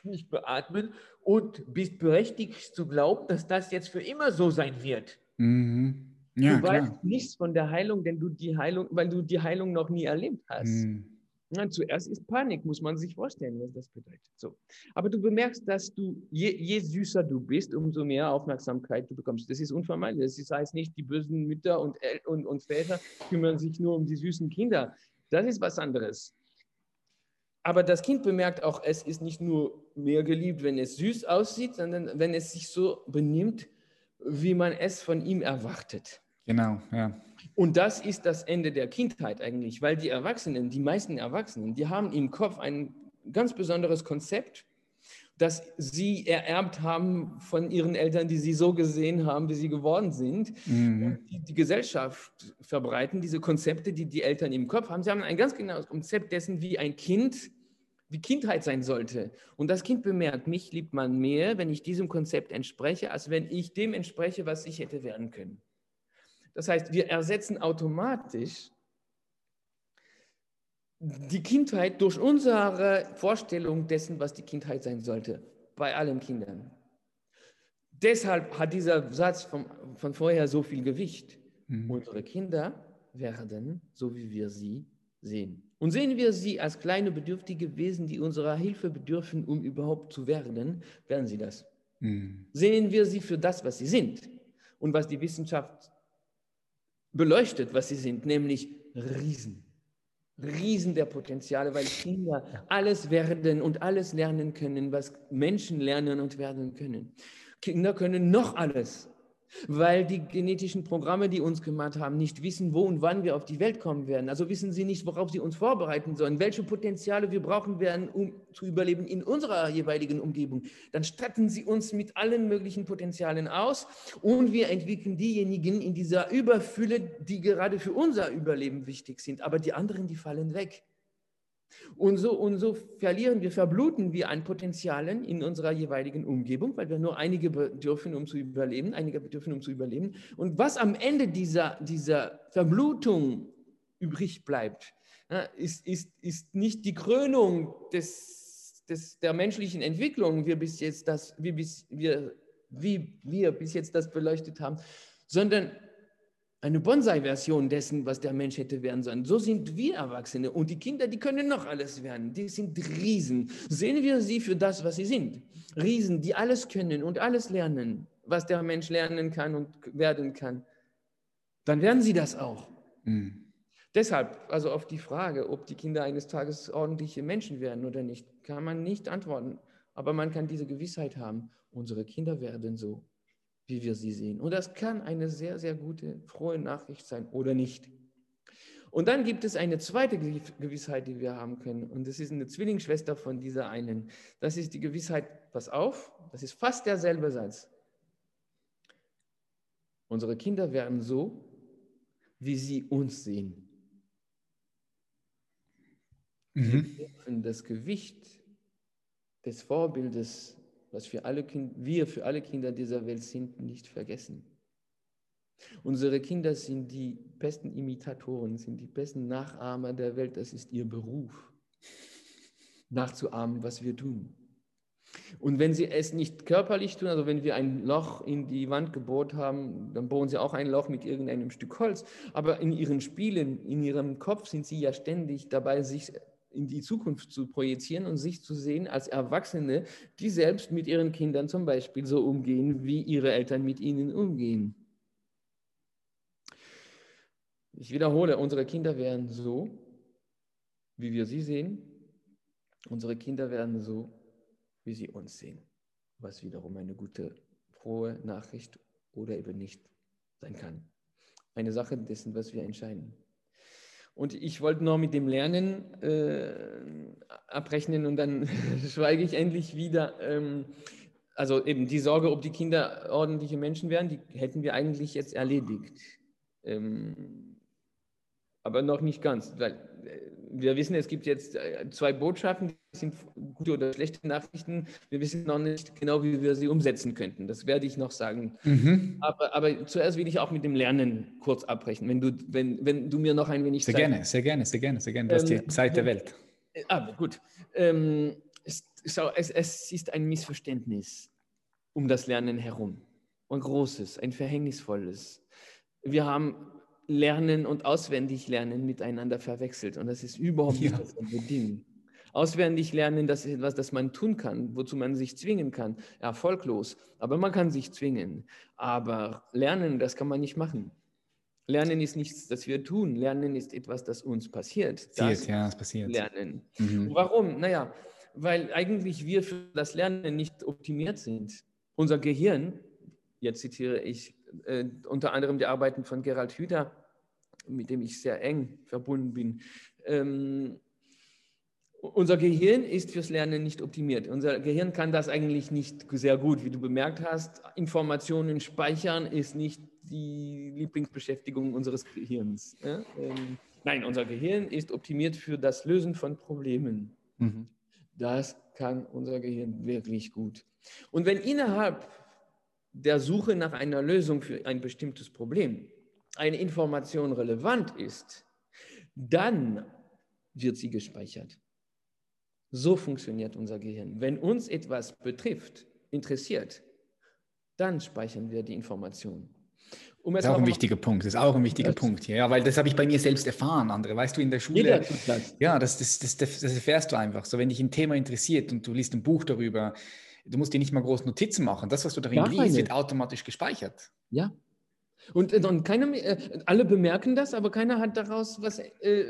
S3: nicht beatmen und bist berechtigt zu glauben, dass das jetzt für immer so sein wird.
S2: Mhm. Ja, du klar. weißt nichts von der Heilung, denn du die Heilung, weil du die Heilung noch nie erlebt hast. Mhm. Ja, zuerst ist Panik, muss man sich vorstellen, was das bedeutet. So. Aber du bemerkst, dass du, je, je, süßer du bist, umso mehr Aufmerksamkeit du bekommst. Das ist unvermeidlich. Das heißt nicht, die bösen Mütter und, und, und Väter kümmern sich nur um die süßen Kinder. Das ist was anderes. Aber das Kind bemerkt auch, es ist nicht nur mehr geliebt, wenn es süß aussieht, sondern wenn es sich so benimmt, wie man es von ihm erwartet.
S1: Genau, ja.
S2: Und das ist das Ende der Kindheit eigentlich, weil die Erwachsenen, die meisten Erwachsenen, die haben im Kopf ein ganz besonderes Konzept, das sie ererbt haben von ihren Eltern, die sie so gesehen haben, wie sie geworden sind. Mhm. Die, die, Gesellschaft verbreiten diese Konzepte, die die Eltern im Kopf haben. Sie haben ein ganz genaues Konzept dessen, wie ein Kind, wie Kindheit sein sollte. Und das Kind bemerkt, mich liebt man mehr, wenn ich diesem Konzept entspreche, als wenn ich dem entspreche, was ich hätte werden können. Das heißt, wir ersetzen automatisch die Kindheit durch unsere Vorstellung dessen, was die Kindheit sein sollte, bei allen Kindern. Deshalb hat dieser Satz von, von vorher so viel Gewicht. Mhm. Unsere Kinder werden, so wie wir sie sehen. Und sehen wir sie als kleine bedürftige Wesen, die unserer Hilfe bedürfen, um überhaupt zu werden, werden sie das. Mhm. Sehen wir sie für das, was sie sind und was die Wissenschaft beleuchtet, was sie sind, nämlich Riesen. Riesen der Potenziale, weil Kinder alles werden und alles lernen können, was Menschen lernen und werden können. Kinder können noch alles weil die genetischen Programme, die uns gemacht haben, nicht wissen, wo und wann wir auf die Welt kommen werden. Also wissen sie nicht, worauf sie uns vorbereiten sollen, welche Potenziale wir brauchen werden, um zu überleben in unserer jeweiligen Umgebung. Dann statten sie uns mit allen möglichen Potenzialen aus und wir entwickeln diejenigen in dieser Überfülle, die gerade für unser Überleben wichtig sind. Aber die anderen, die fallen weg. Und so, und so verlieren wir, verbluten wir an Potenzialen in unserer jeweiligen Umgebung, weil wir nur einige bedürfen, um zu überleben, einige bedürfen, um zu überleben. Und was am Ende dieser, dieser Verblutung übrig bleibt, ist, ist, ist nicht die Krönung des, des, der menschlichen Entwicklung, wie, bis jetzt das, wie, bis, wir, wie wir bis jetzt das beleuchtet haben, sondern eine Bonsai-Version dessen, was der Mensch hätte werden sollen. So sind wir Erwachsene und die Kinder, die können noch alles werden. Die sind Riesen. Sehen wir sie für das, was sie sind. Riesen, die alles können und alles lernen, was der Mensch lernen kann und werden kann. Dann werden sie das auch. Mhm. Deshalb, also auf die Frage, ob die Kinder eines Tages ordentliche Menschen werden oder nicht, kann man nicht antworten. Aber man kann diese Gewissheit haben, unsere Kinder werden so wie wir sie sehen. Und das kann eine sehr, sehr gute, frohe Nachricht sein oder nicht. Und dann gibt es eine zweite Gewissheit, die wir haben können. Und das ist eine Zwillingsschwester von dieser einen. Das ist die Gewissheit, pass auf, das ist fast derselbe Satz. Unsere Kinder werden so, wie sie uns sehen. Mhm. Wir dürfen das Gewicht des Vorbildes was für alle wir für alle Kinder dieser Welt sind, nicht vergessen. Unsere Kinder sind die besten Imitatoren, sind die besten Nachahmer der Welt. Das ist ihr Beruf, nachzuahmen, was wir tun. Und wenn sie es nicht körperlich tun, also wenn wir ein Loch in die Wand gebohrt haben, dann bohren sie auch ein Loch mit irgendeinem Stück Holz. Aber in ihren Spielen, in ihrem Kopf sind sie ja ständig dabei, sich in die Zukunft zu projizieren und sich zu sehen als Erwachsene, die selbst mit ihren Kindern zum Beispiel so umgehen, wie ihre Eltern mit ihnen umgehen. Ich wiederhole, unsere Kinder werden so, wie wir sie sehen. Unsere Kinder werden so, wie sie uns sehen. Was wiederum eine gute, frohe Nachricht oder eben nicht sein kann. Eine Sache dessen, was wir entscheiden. Und ich wollte noch mit dem Lernen äh, abrechnen und dann schweige ich endlich wieder. Ähm, also eben die Sorge, ob die Kinder ordentliche Menschen wären, die hätten wir eigentlich jetzt erledigt. Ähm, aber noch nicht ganz, weil äh, wir wissen, es gibt jetzt äh, zwei Botschaften, die sind gute oder schlechte Nachrichten. Wir wissen noch nicht genau, wie wir sie umsetzen könnten. Das werde ich noch sagen. Mhm. Aber, aber, zuerst will ich auch mit dem Lernen kurz abbrechen, wenn du, wenn, wenn du mir noch ein wenig
S1: Sehr Zeit gerne, sehr gerne, sehr gerne, sehr gerne. Du hast die ähm, Zeit der Welt.
S2: Ah, gut. Ähm, es, es, es ist ein Missverständnis um das Lernen herum. Ein großes, ein verhängnisvolles. Wir haben Lernen und Auswendiglernen miteinander verwechselt und das ist überhaupt nicht ja. dasselbe Ding. Auswendig lernen, das ist etwas, das man tun kann, wozu man sich zwingen kann. Erfolglos, aber man kann sich zwingen. Aber lernen, das kann man nicht machen. Lernen ist nichts, das wir tun. Lernen ist etwas, das uns passiert.
S1: passiert ja, es passiert.
S2: Lernen. Mhm. Warum? Naja, weil eigentlich wir für das Lernen nicht optimiert sind. Unser Gehirn, jetzt zitiere ich äh, unter anderem die Arbeiten von Gerald Hüther, mit dem ich sehr eng verbunden bin. Ähm, unser Gehirn ist fürs Lernen nicht optimiert. Unser Gehirn kann das eigentlich nicht sehr gut, wie du bemerkt hast. Informationen speichern ist nicht die Lieblingsbeschäftigung unseres Gehirns. Ja? Ähm, nein, unser Gehirn ist optimiert für das Lösen von Problemen. Mhm. Das kann unser Gehirn wirklich gut. Und wenn innerhalb der Suche nach einer Lösung für ein bestimmtes Problem eine Information relevant ist, dann wird sie gespeichert. So funktioniert unser Gehirn. Wenn uns etwas betrifft, interessiert, dann speichern wir die Information.
S1: Um das ist auch ein wichtiger Punkt. Das ist auch ein wichtiger Punkt. Ja, weil das habe ich bei mir selbst erfahren, andere. Weißt du, in der Schule. Das. Ja, das, das, das, das, erfährst du einfach. So, wenn dich ein Thema interessiert und du liest ein Buch darüber, du musst dir nicht mal groß Notizen machen. Das, was du darin Gar liest, wird automatisch gespeichert.
S2: Ja. Und, und keiner, äh, alle bemerken das, aber keiner hat daraus was, äh,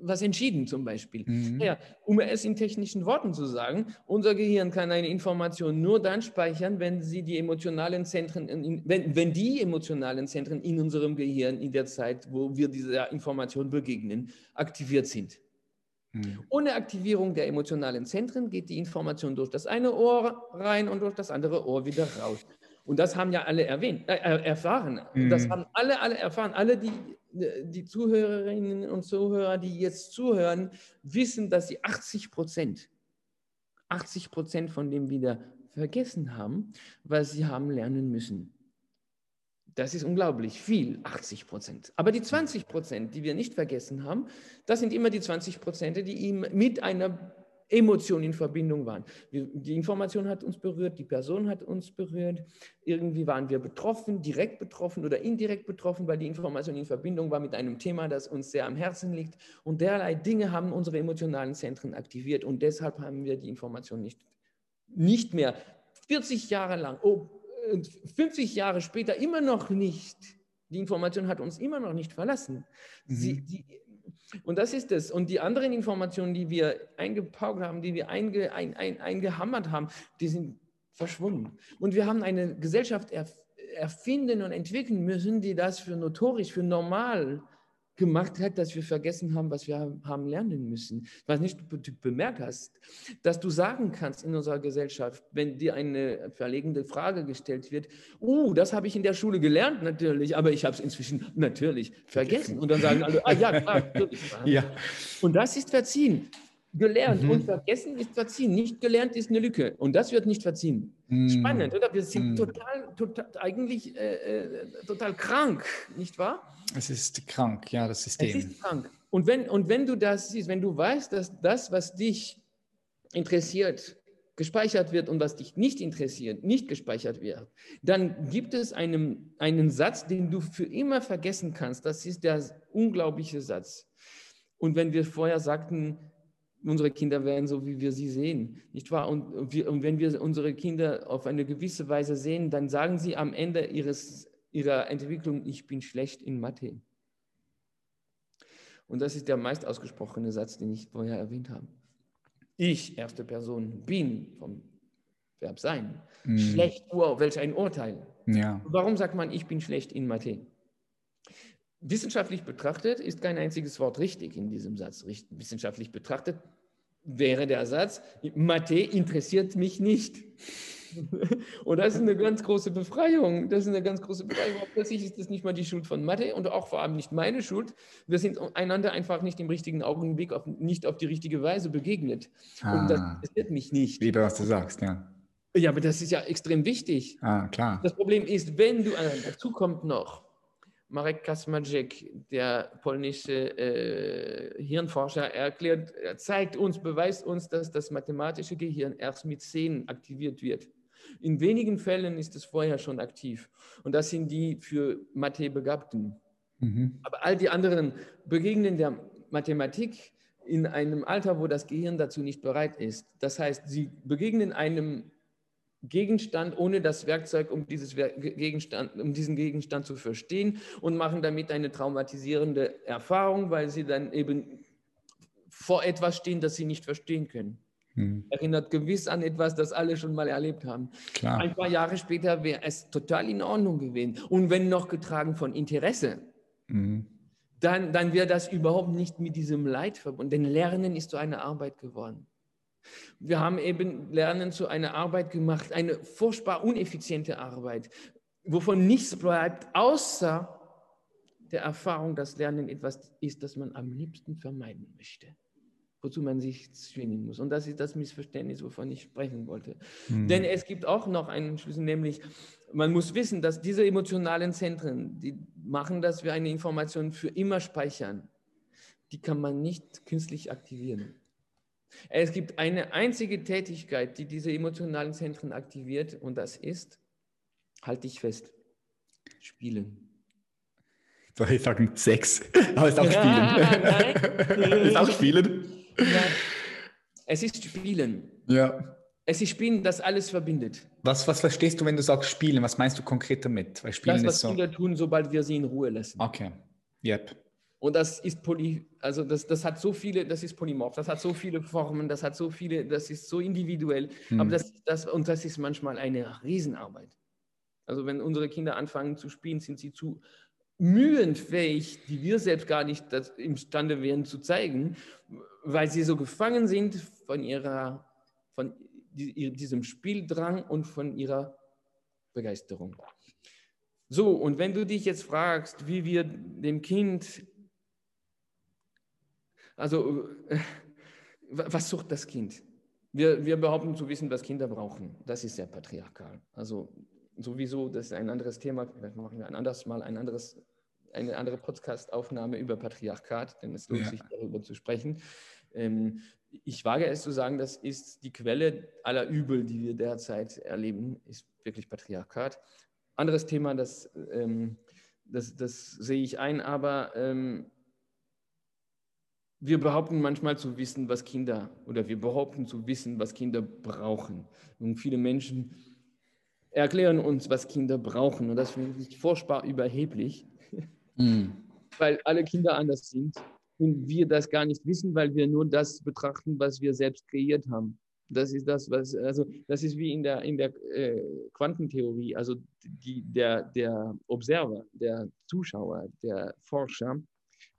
S2: was entschieden zum Beispiel. Mhm. Ja, um es in technischen Worten zu sagen, unser Gehirn kann eine Information nur dann speichern, wenn sie die emotionalen Zentren, in, wenn, wenn die emotionalen Zentren in unserem Gehirn in der Zeit, wo wir dieser Information begegnen, aktiviert sind. Mhm. Ohne Aktivierung der emotionalen Zentren geht die Information durch das eine Ohr rein und durch das andere Ohr wieder raus. Und das haben ja alle erwähnt, äh, erfahren. Mhm. Das haben alle, alle erfahren. Alle, die, die Zuhörerinnen und Zuhörer, die jetzt zuhören, wissen, dass sie 80 Prozent, 80 Prozent von dem wieder vergessen haben, weil sie haben lernen müssen. Das ist unglaublich viel, 80 Prozent. Aber die 20 Prozent, die wir nicht vergessen haben, das sind immer die 20 Prozent, die ihm mit einer Emotion in Verbindung waren. Die Information hat uns berührt, die Person hat uns berührt. Irgendwie waren wir betroffen, direkt betroffen oder indirekt betroffen, weil die Information in Verbindung war mit einem Thema, das uns sehr am Herzen liegt. Und derlei Dinge haben unsere emotionalen Zentren aktiviert und deshalb haben wir die Information nicht, nicht mehr 40 Jahre lang, oh, 50 Jahre später immer noch nicht. Die Information hat uns immer noch nicht verlassen. Mhm. Sie, die, und das ist es. Und die anderen Informationen, die wir eingepaukt haben, die wir einge, ein, ein, eingehammert haben, die sind verschwunden. Und wir haben eine Gesellschaft erfinden und entwickeln müssen, die das für notorisch, für normal gemacht hat, dass wir vergessen haben, was wir haben lernen müssen. Ich weiß nicht, ob du bemerkt hast, dass du sagen kannst in unserer Gesellschaft, wenn dir eine verlegende Frage gestellt wird, uh, das habe ich in der Schule gelernt, natürlich, aber ich habe es inzwischen natürlich vergessen. Und dann sagen alle, ah ja, klar, natürlich.
S1: ja.
S2: Und das ist verziehen. Gelernt mhm. und vergessen ist verziehen. Nicht gelernt ist eine Lücke. Und das wird nicht verziehen. Mhm. Spannend, oder? Wir sind mhm. total, total, eigentlich äh, äh, total krank, nicht wahr?
S1: Es ist krank, ja, das System.
S2: Es ist krank. Und wenn, und wenn du das siehst, wenn du weißt, dass das, was dich interessiert, gespeichert wird und was dich nicht interessiert, nicht gespeichert wird, dann gibt es einen, einen Satz, den du für immer vergessen kannst. Das ist der unglaubliche Satz. Und wenn wir vorher sagten, unsere Kinder werden so, wie wir sie sehen, nicht wahr? Und, wir, und wenn wir unsere Kinder auf eine gewisse Weise sehen, dann sagen sie am Ende ihres ihrer Entwicklung, ich bin schlecht in Mathe. Und das ist der meist ausgesprochene Satz, den ich vorher erwähnt habe. Ich, erste Person, bin vom Verb sein. Mm. Schlecht, wow, welch ein Urteil.
S1: Ja.
S2: Warum sagt man, ich bin schlecht in Mathe? Wissenschaftlich betrachtet ist kein einziges Wort richtig in diesem Satz. Wissenschaftlich betrachtet wäre der Satz, Mathe interessiert mich nicht. Und das ist eine ganz große Befreiung. Das ist eine ganz große Befreiung. Plötzlich ist das nicht mal die Schuld von Mathe und auch vor allem nicht meine Schuld. Wir sind einander einfach nicht im richtigen Augenblick, auf, nicht auf die richtige Weise begegnet. Ah, und das interessiert mich nicht.
S1: Wie du, was du sagst, ja.
S2: Ja, aber das ist ja extrem wichtig.
S1: Ah, klar.
S2: Das Problem ist, wenn du, dazu kommt noch, Marek Kasmarzek, der polnische äh, Hirnforscher, erklärt, er zeigt uns, beweist uns, dass das mathematische Gehirn erst mit zehn aktiviert wird. In wenigen Fällen ist es vorher schon aktiv. Und das sind die für Mathe Begabten. Mhm. Aber all die anderen begegnen der Mathematik in einem Alter, wo das Gehirn dazu nicht bereit ist. Das heißt, sie begegnen einem Gegenstand ohne das Werkzeug, um, dieses Gegenstand, um diesen Gegenstand zu verstehen und machen damit eine traumatisierende Erfahrung, weil sie dann eben vor etwas stehen, das sie nicht verstehen können. Hm. Erinnert gewiss an etwas, das alle schon mal erlebt haben. Klar. Ein paar Jahre später wäre es total in Ordnung gewesen. Und wenn noch getragen von Interesse, hm. dann, dann wäre das überhaupt nicht mit diesem Leid verbunden. Denn Lernen ist so eine Arbeit geworden. Wir haben eben Lernen zu einer Arbeit gemacht, eine furchtbar uneffiziente Arbeit, wovon nichts bleibt, außer der Erfahrung, dass Lernen etwas ist, das man am liebsten vermeiden möchte, wozu man sich zwingen muss. Und das ist das Missverständnis, wovon ich sprechen wollte. Hm. Denn es gibt auch noch einen Schlüssel, nämlich man muss wissen, dass diese emotionalen Zentren, die machen, dass wir eine Information für immer speichern, die kann man nicht künstlich aktivieren. Es gibt eine einzige Tätigkeit, die diese emotionalen Zentren aktiviert und das ist, halte dich fest, spielen.
S1: Soll ich sagen Sex? Aber es ist auch Spielen. Nein. ist auch Spielen. Ja.
S2: Es ist Spielen.
S1: Ja.
S2: Es ist Spielen, das alles verbindet.
S1: Was, was verstehst du, wenn du sagst Spielen? Was meinst du konkret damit?
S2: Weil Spielen das, was so... Kinder tun, sobald wir sie in Ruhe lassen.
S1: Okay. Yep.
S2: Und das ist poly, also das, das hat so viele, das ist polymorph, das hat so viele Formen, das hat so viele, das ist so individuell. Hm. Aber das, das, und das ist manchmal eine Riesenarbeit. Also wenn unsere Kinder anfangen zu spielen, sind sie zu mühenfähig, die wir selbst gar nicht imstande wären zu zeigen, weil sie so gefangen sind von ihrer, von diesem Spieldrang und von ihrer Begeisterung. So, und wenn du dich jetzt fragst, wie wir dem Kind also, äh, was sucht das Kind? Wir, wir behaupten zu wissen, was Kinder brauchen. Das ist sehr patriarchal. Also, sowieso, das ist ein anderes Thema. Vielleicht machen wir ein anderes Mal ein anderes, eine andere Podcast-Aufnahme über Patriarchat, denn es lohnt ja. sich, darüber zu sprechen. Ähm, ich wage es zu sagen, das ist die Quelle aller Übel, die wir derzeit erleben, ist wirklich Patriarchat. Anderes Thema, das, ähm, das, das sehe ich ein, aber ähm, wir behaupten manchmal zu wissen, was Kinder oder wir behaupten zu wissen, was Kinder brauchen. Und viele Menschen erklären uns, was Kinder brauchen. Und das finde ich furchtbar überheblich, mm. weil alle Kinder anders sind und wir das gar nicht wissen, weil wir nur das betrachten, was wir selbst kreiert haben. Das ist das, was, also das ist wie in der, in der äh, Quantentheorie, also die, der, der Observer, der Zuschauer, der Forscher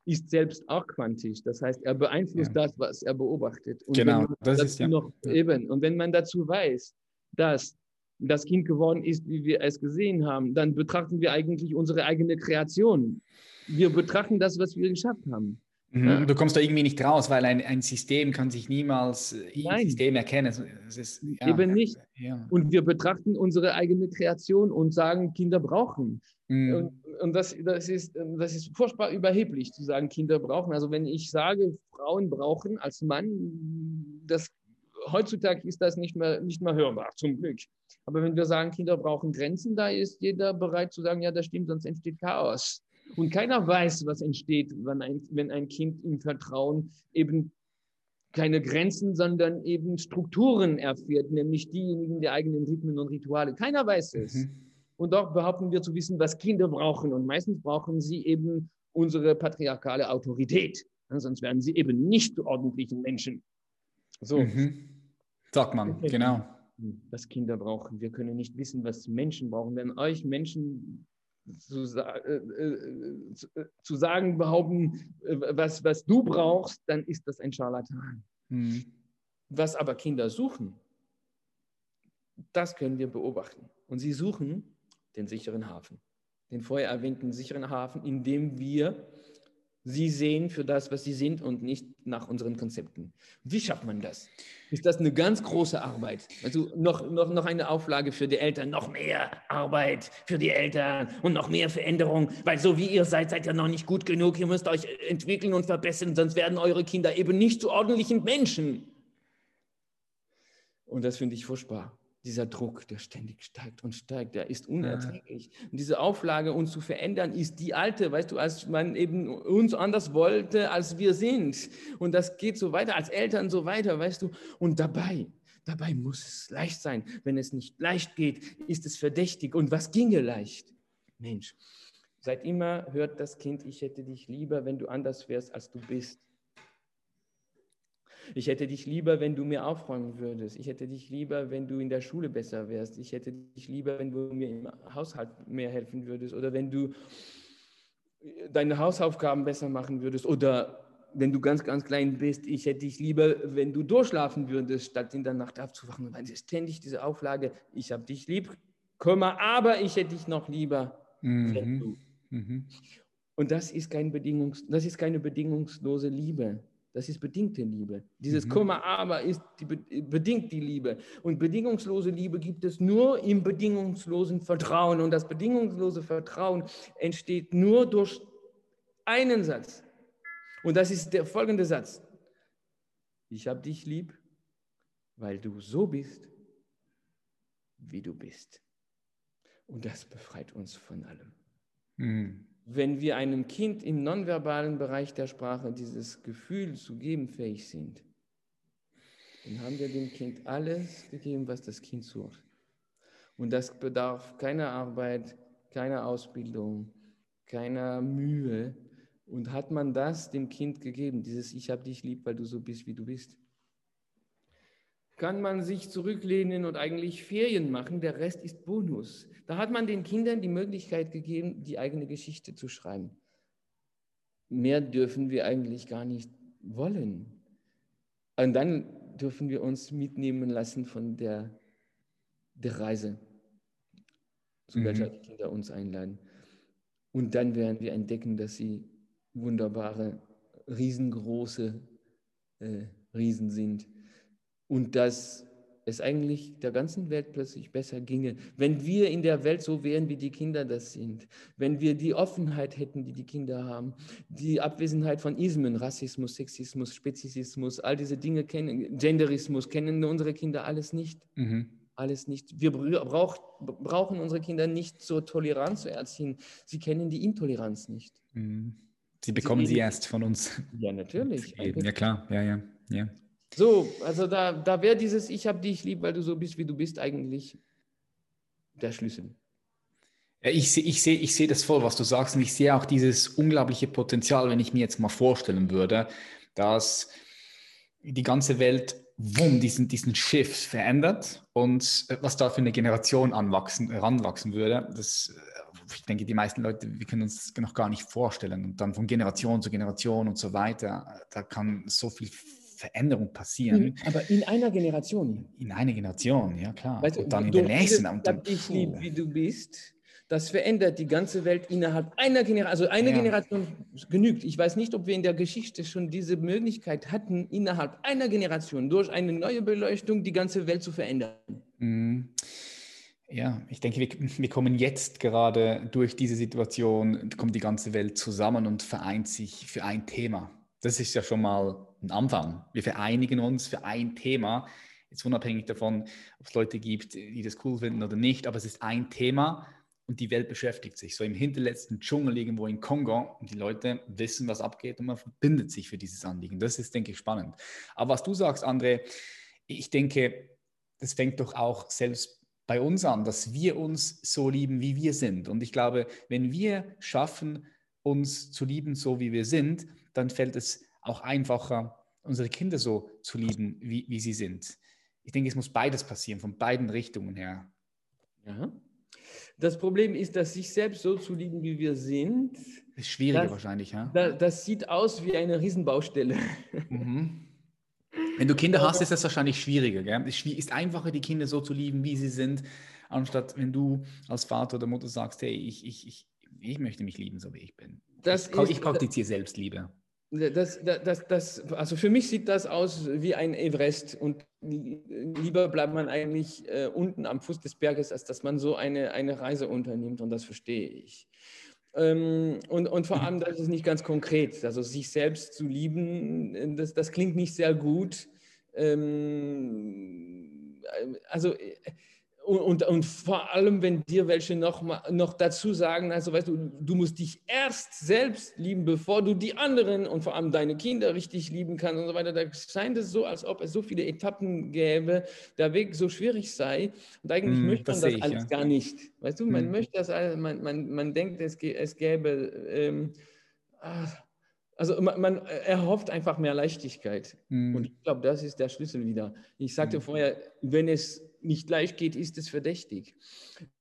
S2: ist selbst auch quantisch. Das heißt, er beeinflusst ja. das, was er beobachtet. Und
S1: genau, das ist ja.
S2: Noch, eben. Und wenn man dazu weiß, dass das Kind geworden ist, wie wir es gesehen haben, dann betrachten wir eigentlich unsere eigene Kreation. Wir betrachten das, was wir geschafft haben.
S1: Mhm. Du kommst da irgendwie nicht raus, weil ein, ein System kann sich niemals äh, Nein. System erkennen. Es
S2: ist, ja, Eben nicht. Ja. Und wir betrachten unsere eigene Kreation und sagen, Kinder brauchen. Mhm. Und, und das, das, ist, das ist furchtbar überheblich zu sagen, Kinder brauchen. Also wenn ich sage, Frauen brauchen als Mann, das, heutzutage ist das nicht mehr, nicht mehr hörbar, zum Glück. Aber wenn wir sagen, Kinder brauchen Grenzen, da ist jeder bereit zu sagen, ja, das stimmt, sonst entsteht Chaos. Und keiner weiß, was entsteht, wenn ein, wenn ein Kind im Vertrauen eben keine Grenzen, sondern eben Strukturen erfährt, nämlich diejenigen der eigenen Rhythmen und Rituale. Keiner weiß es. Mhm. Und doch behaupten wir zu wissen, was Kinder brauchen. Und meistens brauchen sie eben unsere patriarchale Autorität. Sonst werden sie eben nicht zu ordentlichen Menschen.
S1: So. Mhm. Sagt man, genau.
S2: Was Kinder brauchen. Wir können nicht wissen, was Menschen brauchen. Wenn euch Menschen zu, äh, äh, zu, äh, zu, sagen, behaupten, was, was du brauchst, dann ist das ein Scharlatan. Mhm. Was aber Kinder suchen, das können wir beobachten. Und sie suchen den sicheren Hafen, den vorher erwähnten sicheren Hafen, in dem wir sie sehen für das, was sie sind und nicht nach unseren Konzepten. Wie schafft man das? Ist das eine ganz große Arbeit? Also noch, noch, noch eine Auflage für die Eltern, noch mehr Arbeit für die Eltern und noch mehr Veränderung, weil so wie ihr seid, seid ihr noch nicht gut genug. Ihr müsst euch entwickeln und verbessern, sonst werden eure Kinder eben nicht zu ordentlichen Menschen. Und das finde ich furchtbar dieser Druck, der ständig steigt und steigt, der ist unerträglich. Und diese Auflage, uns zu verändern, ist die alte, weißt du, als man eben uns anders wollte, als wir sind. Und das geht so weiter, als Eltern so weiter, weißt du. Und dabei, dabei muss es leicht sein. Wenn es nicht leicht geht, ist es verdächtig. Und was ginge leicht? Mensch, seit immer hört das Kind, ich hätte dich lieber, wenn du anders wärst, als du bist. Ich hätte dich lieber, wenn du mir aufräumen würdest. Ich hätte dich lieber, wenn du in der Schule besser wärst. Ich hätte dich lieber, wenn du mir im Haushalt mehr helfen würdest oder wenn du deine Hausaufgaben besser machen würdest oder wenn du ganz, ganz klein bist, ich hätte dich lieber, wenn du durchschlafen würdest, statt in der Nacht aufzuwachen. Weil ständig diese Auflage, ich habe dich lieb, Komma, aber ich hätte dich noch lieber, mhm. wenn du. Mhm. Und das ist, kein Bedingungs, das ist keine bedingungslose Liebe. Das ist bedingte Liebe. Dieses mhm. Komma, aber ist die, bedingt die Liebe. Und bedingungslose Liebe gibt es nur im bedingungslosen Vertrauen. Und das bedingungslose Vertrauen entsteht nur durch einen Satz. Und das ist der folgende Satz. Ich habe dich lieb, weil du so bist, wie du bist. Und das befreit uns von allem. Mhm wenn wir einem Kind im nonverbalen Bereich der Sprache dieses Gefühl zu geben fähig sind, dann haben wir dem Kind alles gegeben, was das Kind sucht. Und das bedarf keiner Arbeit, keiner Ausbildung, keiner Mühe. Und hat man das dem Kind gegeben, dieses Ich habe dich lieb, weil du so bist, wie du bist, kann man sich zurücklehnen und eigentlich Ferien machen. Der Rest ist Bonus. Da hat man den Kindern die Möglichkeit gegeben, die eigene Geschichte zu schreiben. Mehr dürfen wir eigentlich gar nicht wollen. Und dann dürfen wir uns mitnehmen lassen von der, der Reise, zu mhm. welcher die Kinder uns einladen. Und dann werden wir entdecken, dass sie wunderbare, riesengroße äh, Riesen sind und dass es eigentlich der ganzen Welt plötzlich besser ginge, wenn wir in der Welt so wären, wie die Kinder das sind, wenn wir die Offenheit hätten, die die Kinder haben, die Abwesenheit von Ismen, Rassismus, Sexismus, Spezismus, all diese Dinge kennen, Genderismus, kennen unsere Kinder alles nicht. Mhm. Alles nicht. Wir brauch, brauchen unsere Kinder nicht zur Toleranz zu erziehen. Sie kennen die Intoleranz nicht.
S1: Mhm. Sie bekommen sie, sie erst von uns.
S2: Ja, natürlich.
S1: Ja, klar. Ja, ja, ja.
S2: So, also da, da wäre dieses Ich habe dich lieb, weil du so bist, wie du bist, eigentlich der Schlüssel.
S1: Ja, ich sehe ich seh, ich seh das voll, was du sagst. Und ich sehe auch dieses unglaubliche Potenzial, wenn ich mir jetzt mal vorstellen würde, dass die ganze Welt wumm, diesen, diesen Shift verändert und äh, was da für eine Generation anwachsen, ranwachsen würde. Das, äh, ich denke, die meisten Leute, wir können uns das noch gar nicht vorstellen. Und dann von Generation zu Generation und so weiter, da kann so viel Veränderung passieren.
S2: Mhm, aber in einer Generation.
S1: In einer Generation, ja klar. Weißt,
S2: und dann in der nächsten. Und dann, dich lieb, wie du bist. Das verändert die ganze Welt innerhalb einer Generation. Also eine ja. Generation genügt. Ich weiß nicht, ob wir in der Geschichte schon diese Möglichkeit hatten, innerhalb einer Generation durch eine neue Beleuchtung die ganze Welt zu verändern. Mhm.
S1: Ja, ich denke, wir, wir, kommen jetzt gerade durch diese Situation, kommt die ganze Welt zusammen und vereint sich für ein Thema. Das ist ja schon mal ein Anfang. Wir vereinigen uns für ein Thema, jetzt unabhängig davon, ob es Leute gibt, die das cool finden oder nicht, aber es ist ein Thema und die Welt beschäftigt sich. So im hinterletzten Dschungel irgendwo in Kongo und die Leute wissen, was abgeht und man verbindet sich für dieses Anliegen. Das ist, denke ich, spannend. Aber was du sagst, André, ich denke, das fängt doch auch selbst bei uns an, dass wir uns so lieben, wie wir sind. Und ich glaube, wenn wir schaffen, uns zu lieben, so wie wir sind, dann fällt es auch einfacher, unsere Kinder so zu lieben, wie, wie sie sind. Ich denke, es muss beides passieren, von beiden Richtungen her.
S2: Ja. Das Problem ist, dass sich selbst so zu lieben, wie wir sind.
S1: Das ist schwieriger das, wahrscheinlich, ja?
S2: Das, das, sieht aus wie eine Riesenbaustelle. Mhm.
S1: Wenn du Kinder hast, ist das wahrscheinlich schwieriger. Gell? Es ist einfacher, die Kinder so zu lieben, wie sie sind, anstatt wenn du als Vater oder Mutter sagst, hey, ich, ich, ich ich möchte mich lieben, so wie ich bin.
S2: Das
S1: ich, ich praktiziere Selbstliebe.
S2: Das, das, das, also für mich sieht das aus wie ein Everest und lieber bleibt man eigentlich äh, unten am Fuß des Berges, als dass man so eine, eine Reise unternimmt und das verstehe ich. Ähm, und, und vor allem, das ist nicht ganz konkret. Also sich selbst zu lieben, das, das klingt nicht sehr gut. Ähm, also äh, und, und, und, vor allem, wenn dir welche noch, noch dazu sagen, also weißt du, du musst dich erst selbst lieben, bevor du die anderen und vor allem deine Kinder richtig lieben kannst und so weiter. Da scheint es so, als ob es so viele Etappen gäbe, der Weg so schwierig sei. Und eigentlich mm, möchte man das, das alles ja. gar nicht. Weißt du, man mm. möchte das, man, man, man denkt, es, es gäbe, ähm, ah, also man, man, erhofft einfach mehr Leichtigkeit. Mm. Und ich glaube, das ist der Schlüssel wieder. Ich sagte vorher, wenn es nicht leicht geht, ist es verdächtig.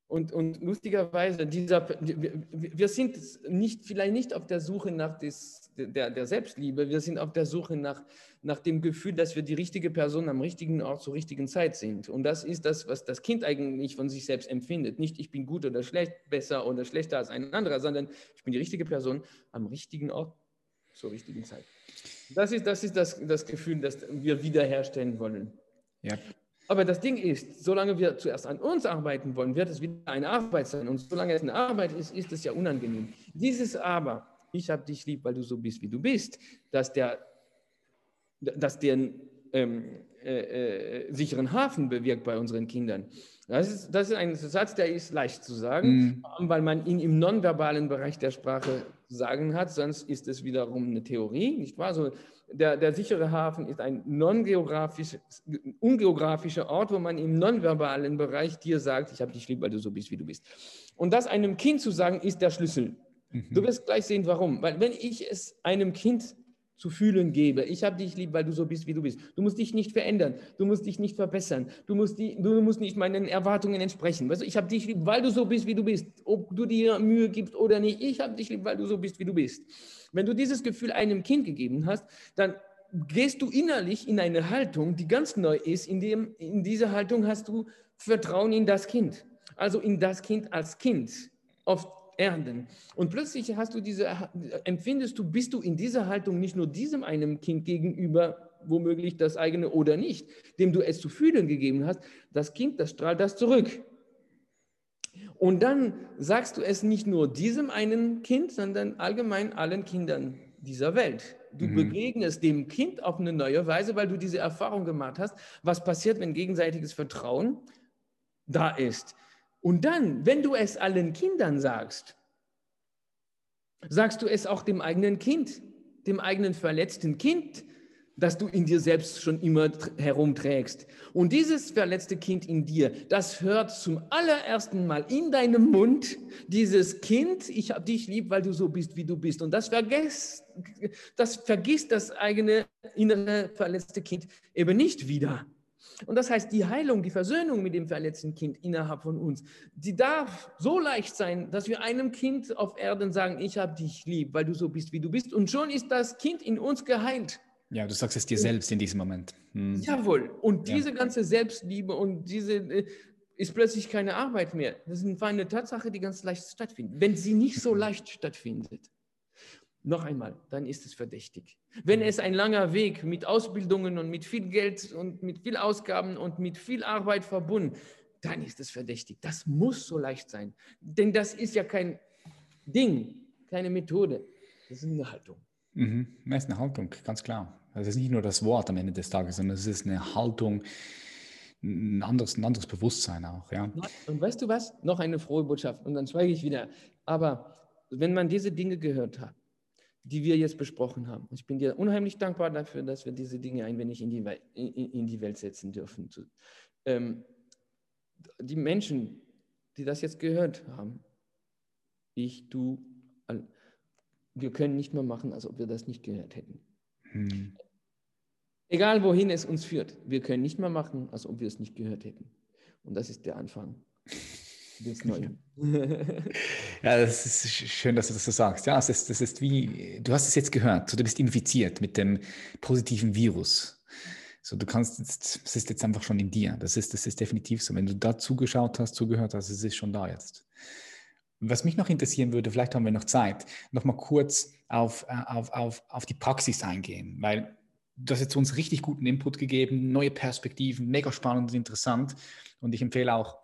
S2: Und, und lustigerweise, dieser, wir, wir, sind nicht, vielleicht nicht auf der Suche nach des, der, der Selbstliebe, wir sind auf der Suche nach, nach dem Gefühl, dass wir die richtige Person am richtigen Ort zur richtigen Zeit sind. Und das ist das, was das Kind eigentlich von sich selbst empfindet. Nicht, ich bin gut oder schlecht, besser oder schlechter als ein anderer, sondern ich bin die richtige Person am richtigen Ort zur richtigen Zeit. Das ist das, ist das, das Gefühl, das wir wiederherstellen wollen.
S1: Ja.
S2: Aber das Ding ist, solange wir zuerst an uns arbeiten wollen, wird es wieder eine Arbeit sein. Und solange es eine Arbeit ist, ist es ja unangenehm. Dieses Aber, ich habe dich lieb, weil du so bist, wie du bist, dass der, dass den ähm, äh, äh, sicheren Hafen bewirkt bei unseren Kindern. Das ist, das ist ein Satz, der ist leicht zu sagen, mhm. weil man ihn im nonverbalen Bereich der Sprache sagen hat, sonst ist es wiederum eine Theorie, nicht wahr? So, der, der sichere Hafen ist ein ungeografischer Ort, wo man im nonverbalen Bereich dir sagt, ich habe dich lieb, weil du so bist, wie du bist. Und das einem Kind zu sagen, ist der Schlüssel. Mhm. Du wirst gleich sehen, warum. Weil wenn ich es einem Kind zu fühlen gebe. Ich habe dich lieb, weil du so bist, wie du bist. Du musst dich nicht verändern. Du musst dich nicht verbessern. Du musst, die, du musst nicht meinen Erwartungen entsprechen. Weißt du, ich habe dich lieb, weil du so bist, wie du bist. Ob du dir Mühe gibst oder nicht. Ich habe dich lieb, weil du so bist, wie du bist. Wenn du dieses Gefühl einem Kind gegeben hast, dann gehst du innerlich in eine Haltung, die ganz neu ist. In, dem, in dieser Haltung hast du Vertrauen in das Kind. Also in das Kind als Kind. Auf Erden. Und plötzlich hast du diese, empfindest du, bist du in dieser Haltung nicht nur diesem einem Kind gegenüber, womöglich das eigene oder nicht, dem du es zu fühlen gegeben hast, das Kind, das strahlt das zurück. Und dann sagst du es nicht nur diesem einen Kind, sondern allgemein allen Kindern dieser Welt. Du mhm. begegnest dem Kind auf eine neue Weise, weil du diese Erfahrung gemacht hast, was passiert, wenn gegenseitiges Vertrauen da ist. Und dann, wenn du es allen Kindern sagst, sagst du es auch dem eigenen Kind, dem eigenen verletzten Kind, das du in dir selbst schon immer herumträgst. Und dieses verletzte Kind in dir, das hört zum allerersten Mal in deinem Mund dieses Kind, ich habe dich lieb, weil du so bist, wie du bist. Und das vergisst, das vergisst das eigene innere verletzte Kind eben nicht wieder. Und das heißt, die Heilung, die Versöhnung mit dem verletzten Kind innerhalb von uns, die darf so leicht sein, dass wir einem Kind auf Erden sagen, ich habe dich lieb, weil du so bist, wie du bist. Und schon ist das Kind in uns geheilt.
S1: Ja, du sagst es dir selbst in diesem Moment.
S2: Hm. Jawohl. Und diese ja. ganze Selbstliebe und diese äh, ist plötzlich keine Arbeit mehr. Das ist eine Tatsache, die ganz leicht stattfindet. Wenn sie nicht so leicht stattfindet, noch einmal, dann ist es verdächtig. Wenn es ein langer Weg mit Ausbildungen und mit viel Geld und mit viel Ausgaben und mit viel Arbeit verbunden, dann ist es verdächtig. Das muss so leicht sein. Denn das ist ja kein Ding, keine Methode. Das ist eine Haltung.
S1: Mhm. Das ist eine Haltung, ganz klar. Das ist nicht nur das Wort am Ende des Tages, sondern es ist eine Haltung, ein anderes, ein anderes Bewusstsein auch. Ja.
S2: Und weißt du was? Noch eine frohe Botschaft und dann schweige ich wieder. Aber wenn man diese Dinge gehört hat, die wir jetzt besprochen haben. Ich bin dir unheimlich dankbar dafür, dass wir diese Dinge ein wenig in die, Welt, in die Welt setzen dürfen. Ähm, die Menschen, die das jetzt gehört haben, ich, du, wir können nicht mehr machen, als ob wir das nicht gehört hätten. Hm. Egal wohin es uns führt, wir können nicht mehr machen, als ob wir es nicht gehört hätten. Und das ist der Anfang. Das Neue.
S1: ja, das ist schön, dass du das so sagst. Ja, das ist, das ist wie, du hast es jetzt gehört, so, du bist infiziert mit dem positiven Virus. So, du kannst jetzt, es ist jetzt einfach schon in dir. Das ist, das ist definitiv so. Wenn du da zugeschaut hast, zugehört hast, es ist schon da jetzt. Was mich noch interessieren würde, vielleicht haben wir noch Zeit, nochmal kurz auf, äh, auf, auf, auf die Praxis eingehen, weil du hast jetzt uns richtig guten Input gegeben, neue Perspektiven, mega spannend und interessant. Und ich empfehle auch,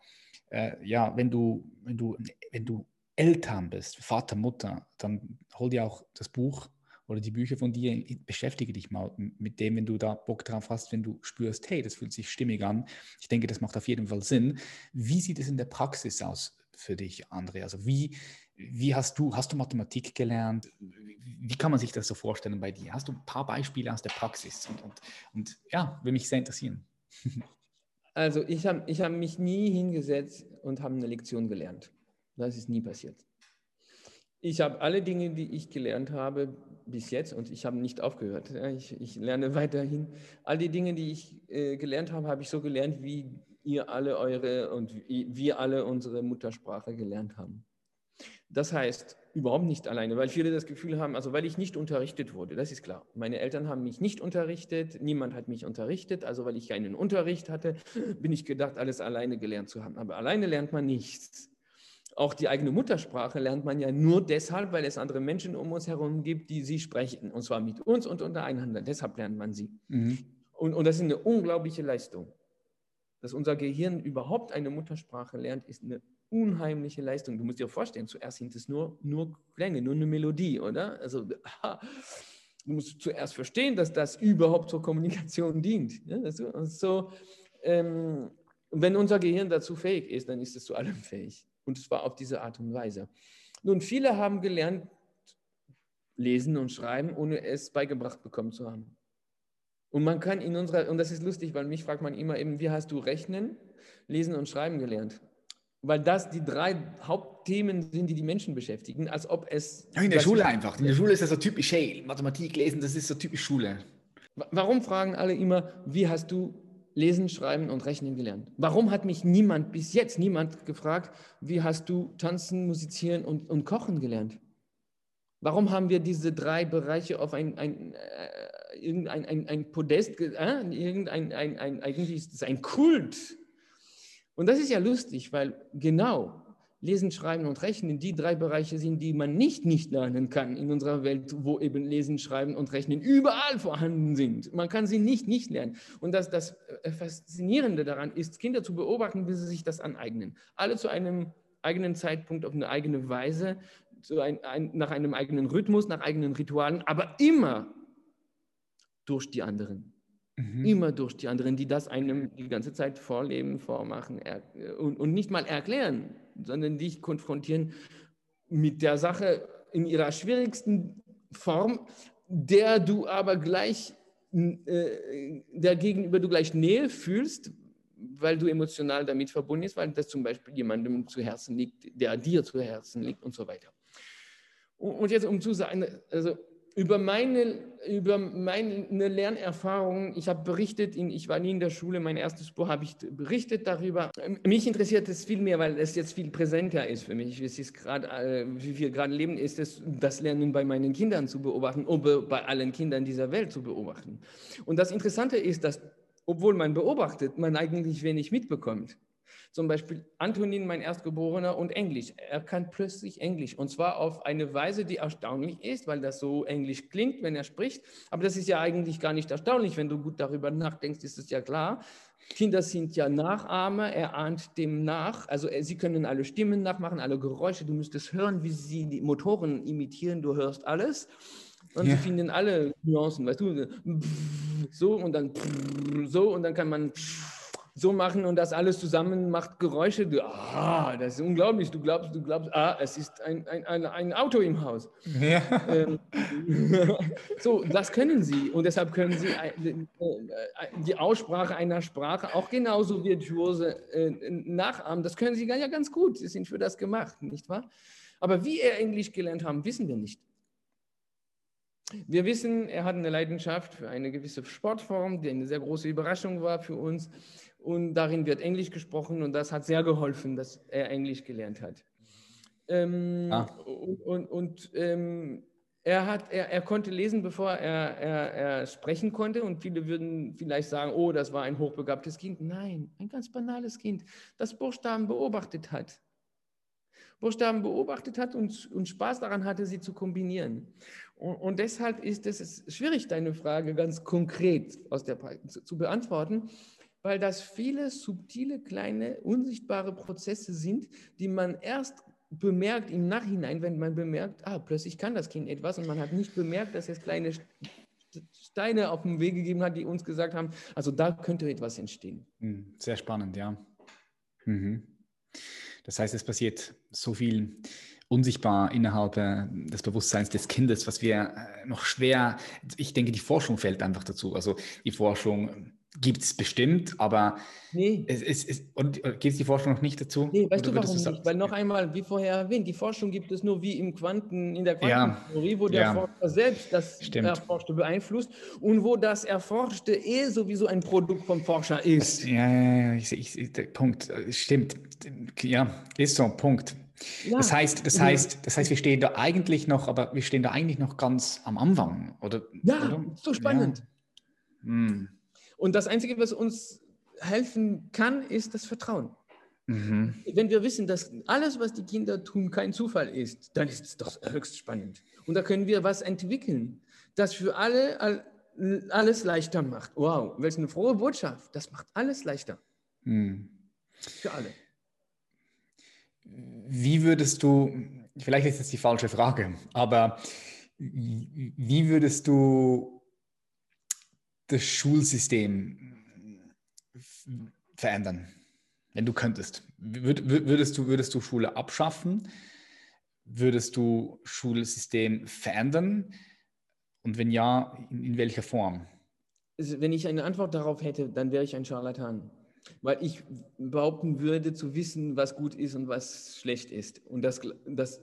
S1: äh, ja, wenn du, wenn du, wenn du Eltern bist, Vater, Mutter, dann hol dir auch das Buch oder die Bücher von dir, beschäftige dich mal mit dem, wenn du da Bock drauf hast, wenn du spürst, hey, das fühlt sich stimmig an. Ich denke, das macht auf jeden Fall Sinn. Wie sieht es in der Praxis aus für dich, André? Also wie, wie hast du, hast du Mathematik gelernt? Wie kann man sich das so vorstellen bei dir? Hast du ein paar Beispiele aus der Praxis? Und, und, und ja, würde mich sehr interessieren.
S2: Also ich habe ich hab mich nie hingesetzt und habe eine Lektion gelernt. Das ist nie passiert. Ich habe alle Dinge, die ich gelernt habe bis jetzt, und ich habe nicht aufgehört, ich, ich, lerne weiterhin, all die Dinge, die ich äh, gelernt habe, habe ich so gelernt, wie ihr alle eure und wir alle unsere Muttersprache gelernt haben. Das heißt, überhaupt nicht alleine, weil viele das Gefühl haben, also weil ich nicht unterrichtet wurde, das ist klar. Meine Eltern haben mich nicht unterrichtet, niemand hat mich unterrichtet, also weil ich keinen Unterricht hatte, bin ich gedacht, alles alleine gelernt zu haben. Aber alleine lernt man nichts. Auch die eigene Muttersprache lernt man ja nur deshalb, weil es andere Menschen um uns herum gibt, die sie sprechen. Und zwar mit uns und untereinander. Deshalb lernt man sie. Mhm. Und, und das ist eine unglaubliche Leistung. Dass unser Gehirn überhaupt eine Muttersprache lernt, ist eine unheimliche Leistung. Du musst dir vorstellen, zuerst sind es nur, nur Klänge, nur eine Melodie, oder? Also du musst zuerst verstehen, dass das überhaupt zur Kommunikation dient. Ja, so, ähm, wenn unser Gehirn dazu fähig ist, dann ist es zu allem fähig. Und zwar auf diese Art und Weise. Nun, viele haben gelernt, lesen und schreiben, ohne es beigebracht bekommen zu haben. Und man kann in unserer, und das ist lustig, weil mich fragt man immer eben, wie hast du Rechnen, Lesen und Schreiben gelernt? Weil das die drei Hauptthemen sind, die die Menschen beschäftigen, als ob es...
S1: Ja, in der Schule einfach. In der Schule ist das so typisch, hey, Mathematik lesen, das ist so typisch Schule.
S2: Warum fragen alle immer, wie hast du Lesen, Schreiben und Rechnen gelernt? Warum hat mich niemand, bis jetzt niemand gefragt, wie hast du Tanzen, Musizieren und, und Kochen gelernt? Warum haben wir diese drei Bereiche auf ein, ein, äh, irgendein ein, ein Podest, äh, irgendein, ein, ein, eigentlich ist es ein Kult und das ist ja lustig, weil genau Lesen, Schreiben und Rechnen die drei Bereiche sind, die man nicht nicht lernen kann in unserer Welt, wo eben Lesen, Schreiben und Rechnen überall vorhanden sind. Man kann sie nicht nicht lernen. Und das, das äh, Faszinierende daran ist, Kinder zu beobachten, wie sie sich das aneignen. Alle zu einem eigenen Zeitpunkt auf eine eigene Weise, ein, ein, nach einem eigenen Rhythmus, nach eigenen Ritualen, aber immer durch die anderen. Mhm. Immer durch die anderen, die das einem die ganze Zeit vorleben, vormachen und, und nicht mal erklären, sondern dich konfrontieren mit der Sache in ihrer schwierigsten Form, der du aber gleich, äh, der gegenüber du gleich Nähe fühlst, weil du emotional damit verbunden bist, weil das zum Beispiel jemandem zu Herzen liegt, der dir zu Herzen liegt und so weiter. Und jetzt, um zu sagen, also über meine, über meine Lernerfahrungen, ich habe berichtet, in, ich war nie in der Schule, mein erstes Buch habe ich berichtet darüber. Mich interessiert es viel mehr, weil es jetzt viel präsenter ist für mich. Es ist grad, äh, wie wir gerade leben, ist es das Lernen bei meinen Kindern zu beobachten oder bei allen Kindern dieser Welt zu beobachten. Und das Interessante ist, dass, obwohl man beobachtet, man eigentlich wenig mitbekommt. Zum Beispiel Antonin, mein Erstgeborener, und Englisch. Er kann plötzlich Englisch und zwar auf eine Weise, die erstaunlich ist, weil das so Englisch klingt, wenn er spricht. Aber das ist ja eigentlich gar nicht erstaunlich. Wenn du gut darüber nachdenkst, ist es ja klar. Kinder sind ja Nachahmer, er ahnt dem nach. Also äh, sie können alle Stimmen nachmachen, alle Geräusche. Du müsstest hören, wie sie die Motoren imitieren. Du hörst alles. Und ja. sie finden alle Nuancen, weißt du, so und dann so und dann kann man so machen und das alles zusammen macht Geräusche. Du, ah, das ist unglaublich. Du glaubst, du glaubst, ah, es ist ein, ein, ein, ein Auto im Haus. Ja. Ähm, so, das können sie und deshalb können sie äh, die Aussprache einer Sprache auch genauso virtuose äh, nachahmen. Das können sie ja ganz gut. Sie sind für das gemacht, nicht wahr? Aber wie er Englisch gelernt haben, wissen wir nicht. Wir wissen, er hat eine Leidenschaft für eine gewisse Sportform, die eine sehr große Überraschung war für uns und darin wird Englisch gesprochen und das hat sehr geholfen, dass er Englisch gelernt hat. Ähm, ah. Und, und, und ähm, er, hat, er, er konnte lesen, bevor er, er, er sprechen konnte und viele würden vielleicht sagen, oh, das war ein hochbegabtes Kind. Nein, ein ganz banales Kind, das Buchstaben beobachtet hat. Buchstaben beobachtet hat und, und Spaß daran hatte, sie zu kombinieren. Und, deshalb ist es schwierig, deine Frage ganz konkret aus der, zu, zu beantworten, weil das viele subtile, kleine, unsichtbare Prozesse sind, die man erst bemerkt im Nachhinein, wenn man bemerkt, ah, plötzlich kann das Kind etwas und man hat nicht bemerkt, dass es kleine Steine auf dem Weg gegeben hat, die uns gesagt haben, also da könnte etwas entstehen.
S1: Hm, sehr spannend, ja. Mhm. Das heißt, es passiert so viel unsichtbar innerhalb äh, des Bewusstseins des Kindes, was wir äh, noch schwer, ich denke, die Forschung fällt einfach dazu. Also die Forschung Gibt es bestimmt, aber nee. es, es, es, und äh, geht es die Forschung noch nicht dazu?
S2: Nee, weißt du warum nicht? Weil noch einmal, wie vorher erwähnt, die Forschung gibt es nur wie im Quanten, in der Quantentheorie, ja. wo der ja. Forscher selbst das Stimmt. Erforschte beeinflusst und wo das Erforschte eh sowieso ein Produkt vom Forscher ist.
S1: Ja, ja, ja, ich, ich, Punkt. Stimmt. Ja, ist so, Punkt. Ja. Das heißt, das heißt, das heißt, wir stehen da eigentlich noch, aber wir stehen da eigentlich noch ganz am Anfang, oder?
S2: Ja, oder? so spannend. Ja. Hm. Und das Einzige, was uns helfen kann, ist das Vertrauen. Mhm. Wenn wir wissen, dass alles, was die Kinder tun, kein Zufall ist, dann ist es doch höchst spannend. Und da können wir was entwickeln, das für alle alles leichter macht. Wow, welche eine frohe Botschaft. Das macht alles leichter. Mhm. Für alle.
S1: Wie würdest du, vielleicht ist das die falsche Frage, aber wie würdest du das Schulsystem verändern, wenn du könntest? Würdest du, würdest du Schule abschaffen? Würdest du Schulsystem verändern? Und wenn ja, in, in welcher Form?
S2: Also, wenn ich eine Antwort darauf hätte, dann wäre ich ein Charlatan. Weil ich behaupten würde, zu wissen, was gut ist und was schlecht ist. Und das, das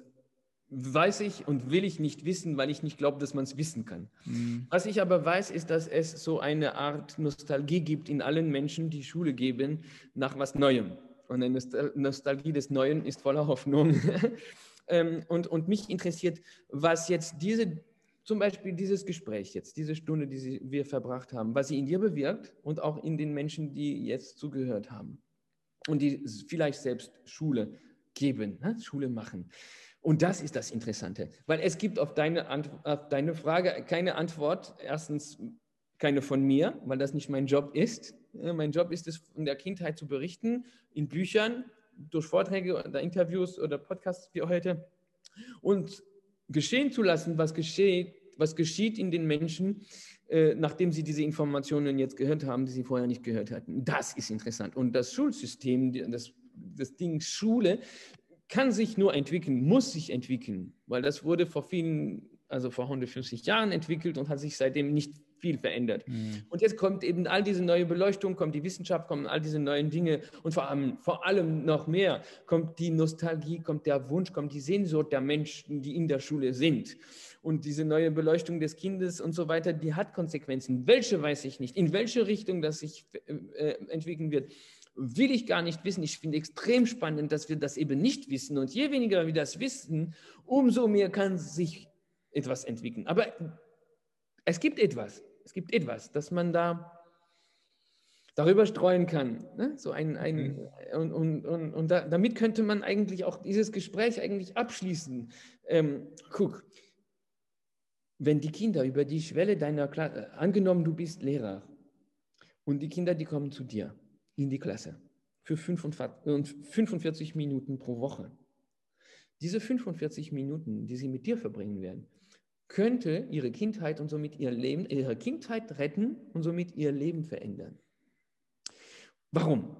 S2: weiß ich und will ich nicht wissen, weil ich nicht glaube, dass man es wissen kann. Mhm. Was ich aber weiß, ist, dass es so eine Art Nostalgie gibt in allen Menschen, die Schule geben, nach was Neuem. Und eine Nostalgie des Neuen ist voller Hoffnung. Ähm, und, und mich interessiert, was jetzt diese, zum Beispiel dieses Gespräch jetzt, diese Stunde, die wir verbracht haben, was sie in dir bewirkt und auch in den Menschen, die jetzt zugehört haben und die vielleicht selbst Schule geben, ne? Schule machen. Und das ist das Interessante, weil es gibt auf deine, auf deine Frage keine Antwort. Erstens keine von mir, weil das nicht mein Job ist. Mein Job ist es, von der Kindheit zu berichten, in Büchern, durch Vorträge oder Interviews oder Podcasts wie heute und geschehen zu lassen, was geschieht, was geschieht in den Menschen, äh, nachdem sie diese Informationen jetzt gehört haben, die sie vorher nicht gehört hatten. Das ist interessant. Und das Schulsystem, das, das Ding Schule, kann sich nur entwickeln, muss sich entwickeln, weil das wurde vor vielen, also vor 150 Jahren entwickelt und hat sich seitdem nicht viel verändert. Mhm. Und jetzt kommt eben all diese neue Beleuchtung, kommt die Wissenschaft, kommen all diese neuen Dinge und vor allem, vor allem noch mehr kommt die Nostalgie, kommt der Wunsch, kommt die Sehnsucht der Menschen, die in der Schule sind. Und diese neue Beleuchtung des Kindes und so weiter, die hat Konsequenzen. Welche weiß ich nicht, in welche Richtung das sich äh, entwickeln wird will ich gar nicht wissen. Ich finde extrem spannend, dass wir das eben nicht wissen. Und je weniger wir das wissen, umso mehr kann sich etwas entwickeln. Aber es gibt etwas. Es gibt etwas, dass man da darüber streuen kann. Ne? So ein, ein, mhm. und, und, und, und da, damit könnte man eigentlich auch dieses Gespräch eigentlich abschließen. Ähm, guck, wenn die Kinder über die Schwelle deiner Klasse, angenommen du bist Lehrer und die Kinder, die kommen zu dir in die Klasse für 45 Minuten pro Woche. Diese 45 Minuten, die sie mit dir verbringen werden, könnte ihre Kindheit und somit ihr Leben, ihre Kindheit retten und somit ihr Leben verändern. Warum?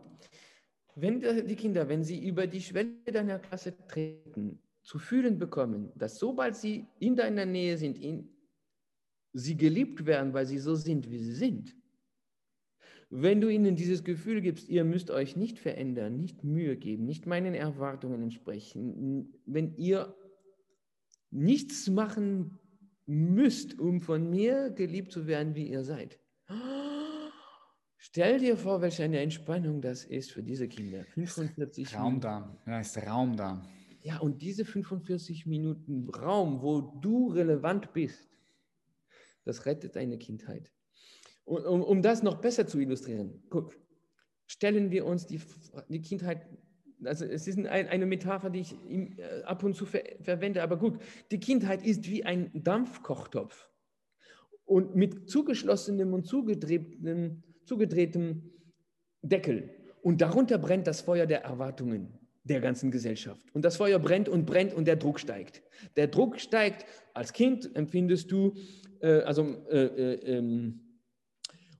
S2: Wenn die Kinder, wenn sie über die Schwelle deiner Klasse treten, zu fühlen bekommen, dass sobald sie in deiner Nähe sind, in, sie geliebt werden, weil sie so sind, wie sie sind, wenn du ihnen dieses Gefühl gibst, ihr müsst euch nicht verändern, nicht Mühe geben, nicht meinen Erwartungen entsprechen, wenn ihr nichts machen müsst, um von mir geliebt zu werden, wie ihr seid. Stell dir vor, welche eine Entspannung das ist für diese Kinder.
S1: 45 Raum da, ja, ist Raum da.
S2: Ja, und diese 45 Minuten Raum, wo du relevant bist, das rettet deine Kindheit. Um, um das noch besser zu illustrieren, guck, stellen wir uns die, die Kindheit also es ist ein, eine Metapher, die ich äh, ab und zu ver verwende, aber gut, die Kindheit ist wie ein Dampfkochtopf. Und mit zugeschlossenem und zugedrehtem, zugedrehtem Deckel. Und darunter brennt das Feuer der Erwartungen der ganzen Gesellschaft. Und das Feuer brennt und brennt und der Druck steigt. Der Druck steigt. Als Kind empfindest du, äh, also äh, äh, ähm,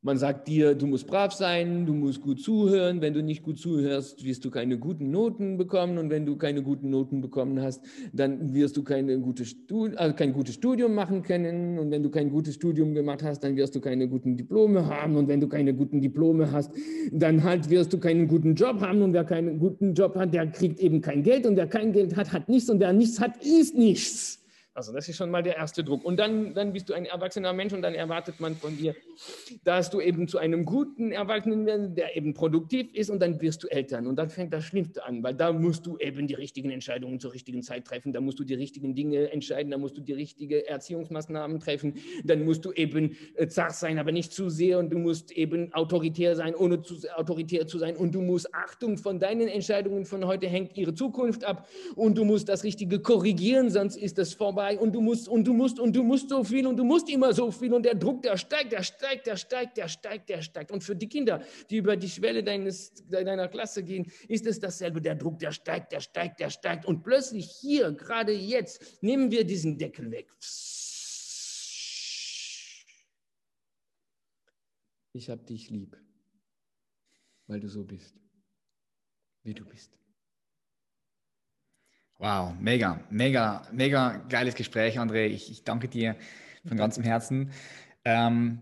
S2: man sagt dir, du musst brav sein, du musst gut zuhören. Wenn du nicht gut zuhörst, wirst du keine guten Noten bekommen. Und wenn du keine guten Noten bekommen hast, dann wirst du keine gute also kein gutes Studium machen können. Und wenn du kein gutes Studium gemacht hast, dann wirst du keine guten Diplome haben. Und wenn du keine guten Diplome hast, dann halt wirst du keinen guten Job haben. Und wer keinen guten Job hat, der kriegt eben kein Geld. Und wer kein Geld hat, hat nichts. Und wer nichts hat, ist nichts. Also das ist schon mal der erste Druck. Und dann, dann bist du ein erwachsener Mensch und dann erwartet man von dir, dass du eben zu einem guten Erwachsenen wirst, der eben produktiv ist und dann wirst du Eltern. Und dann fängt das Schlimmste an, weil da musst du eben die richtigen Entscheidungen zur richtigen Zeit treffen, da musst du die richtigen Dinge entscheiden, da musst du die richtigen Erziehungsmaßnahmen treffen, dann musst du eben äh, zart sein, aber nicht zu sehr und du musst eben autoritär sein, ohne zu, autoritär zu sein. Und du musst Achtung von deinen Entscheidungen von heute hängt ihre Zukunft ab. Und du musst das Richtige korrigieren, sonst ist das vorbei dabei und du musst und du musst und du musst so viel und du musst immer so viel und der Druck, der steigt, der steigt, der steigt, der steigt, der steigt. Und für die Kinder, die über die Schwelle deines, deiner Klasse gehen, ist es dasselbe. Der Druck, der steigt, der steigt, der steigt. Und plötzlich hier, gerade jetzt, nehmen wir diesen Deckel weg. Ich habe dich lieb, weil du so bist, wie du bist.
S1: Wow, mega, mega, mega geiles Gespräch, André. Ich, ich danke dir von ganzem Herzen. Ähm,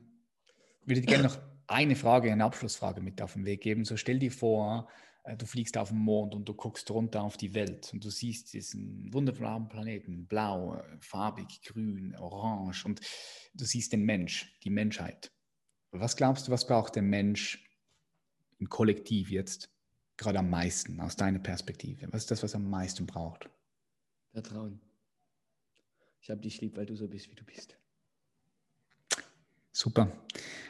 S1: würde dir gerne noch eine Frage, eine Abschlussfrage mit auf den Weg geben. So stell dir vor, äh, du fliegst auf den Mond und du guckst runter auf die Welt und du siehst diesen wunderbaren Planeten, blau, äh, farbig, grün, orange und du siehst den Mensch, die Menschheit. Was glaubst du, was braucht der Mensch im Kollektiv jetzt, gerade am meisten aus deiner Perspektive? Was ist das, was am meisten braucht?
S2: Vertrauen. Ich habe dich lieb, weil du so bist, wie du bist.
S1: Super.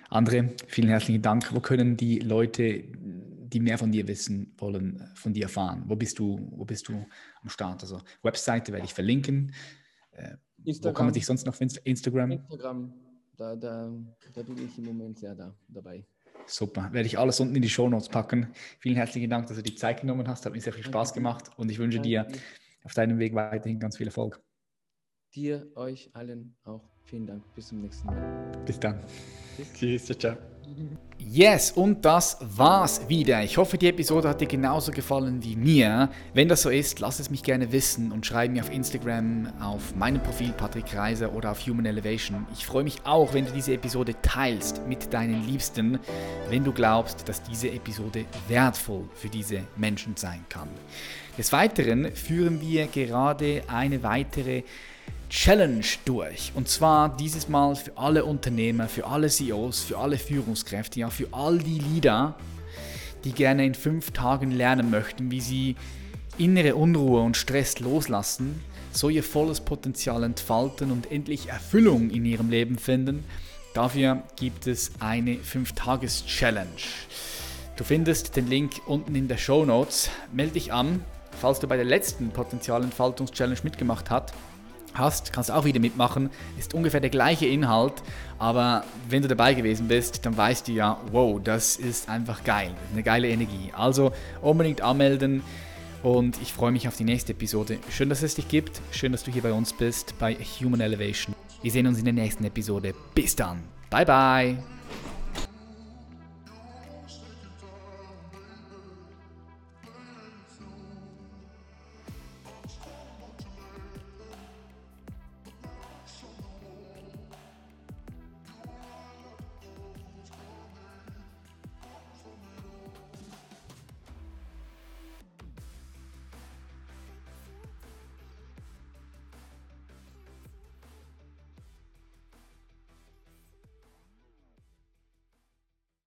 S1: André, vielen herzlichen Dank. Wo können die Leute, die mehr von dir wissen wollen, von dir erfahren? Wo bist du, wo bist du am Start? Also Webseite werde ich verlinken. Äh, wo kann man dich sonst noch Instagram?
S2: Instagram, da, da, da bin ich im Moment sehr da, dabei.
S1: Super. Werde ich alles unten in die Show Notes packen. Vielen herzlichen Dank, dass du die Zeit genommen hast. Hat mir sehr viel Spaß gemacht und ich wünsche dir auf deinem Weg weiterhin ganz viel Erfolg.
S2: Dir, euch allen auch vielen Dank. Bis zum nächsten Mal.
S1: Bis dann. Tschüss. Ciao, ciao. Yes, und das war's wieder. Ich hoffe, die Episode hat dir genauso gefallen wie mir. Wenn das so ist, lass es mich gerne wissen und schreib mir auf Instagram, auf meinem Profil Patrick Reiser oder auf Human Elevation. Ich freue mich auch, wenn du diese Episode teilst mit deinen Liebsten, wenn du glaubst, dass diese Episode wertvoll für diese Menschen sein kann. Des Weiteren führen wir gerade eine weitere Challenge durch. Und zwar dieses Mal für alle Unternehmer, für alle CEOs, für alle Führungskräfte, ja, für all die Leader, die gerne in fünf Tagen lernen möchten, wie sie innere Unruhe und Stress loslassen, so ihr volles Potenzial entfalten und endlich Erfüllung in ihrem Leben finden. Dafür gibt es eine 5-Tages-Challenge. Du findest den Link unten in der Show Notes. Melde dich an, falls du bei der letzten Potenzialentfaltungs-Challenge mitgemacht hast hast, kannst auch wieder mitmachen. Ist ungefähr der gleiche Inhalt, aber wenn du dabei gewesen bist, dann weißt du ja, wow, das ist einfach geil, eine geile Energie. Also unbedingt anmelden und ich freue mich auf die nächste Episode. Schön, dass es dich gibt, schön, dass du hier bei uns bist bei Human Elevation. Wir sehen uns in der nächsten Episode. Bis dann. Bye bye.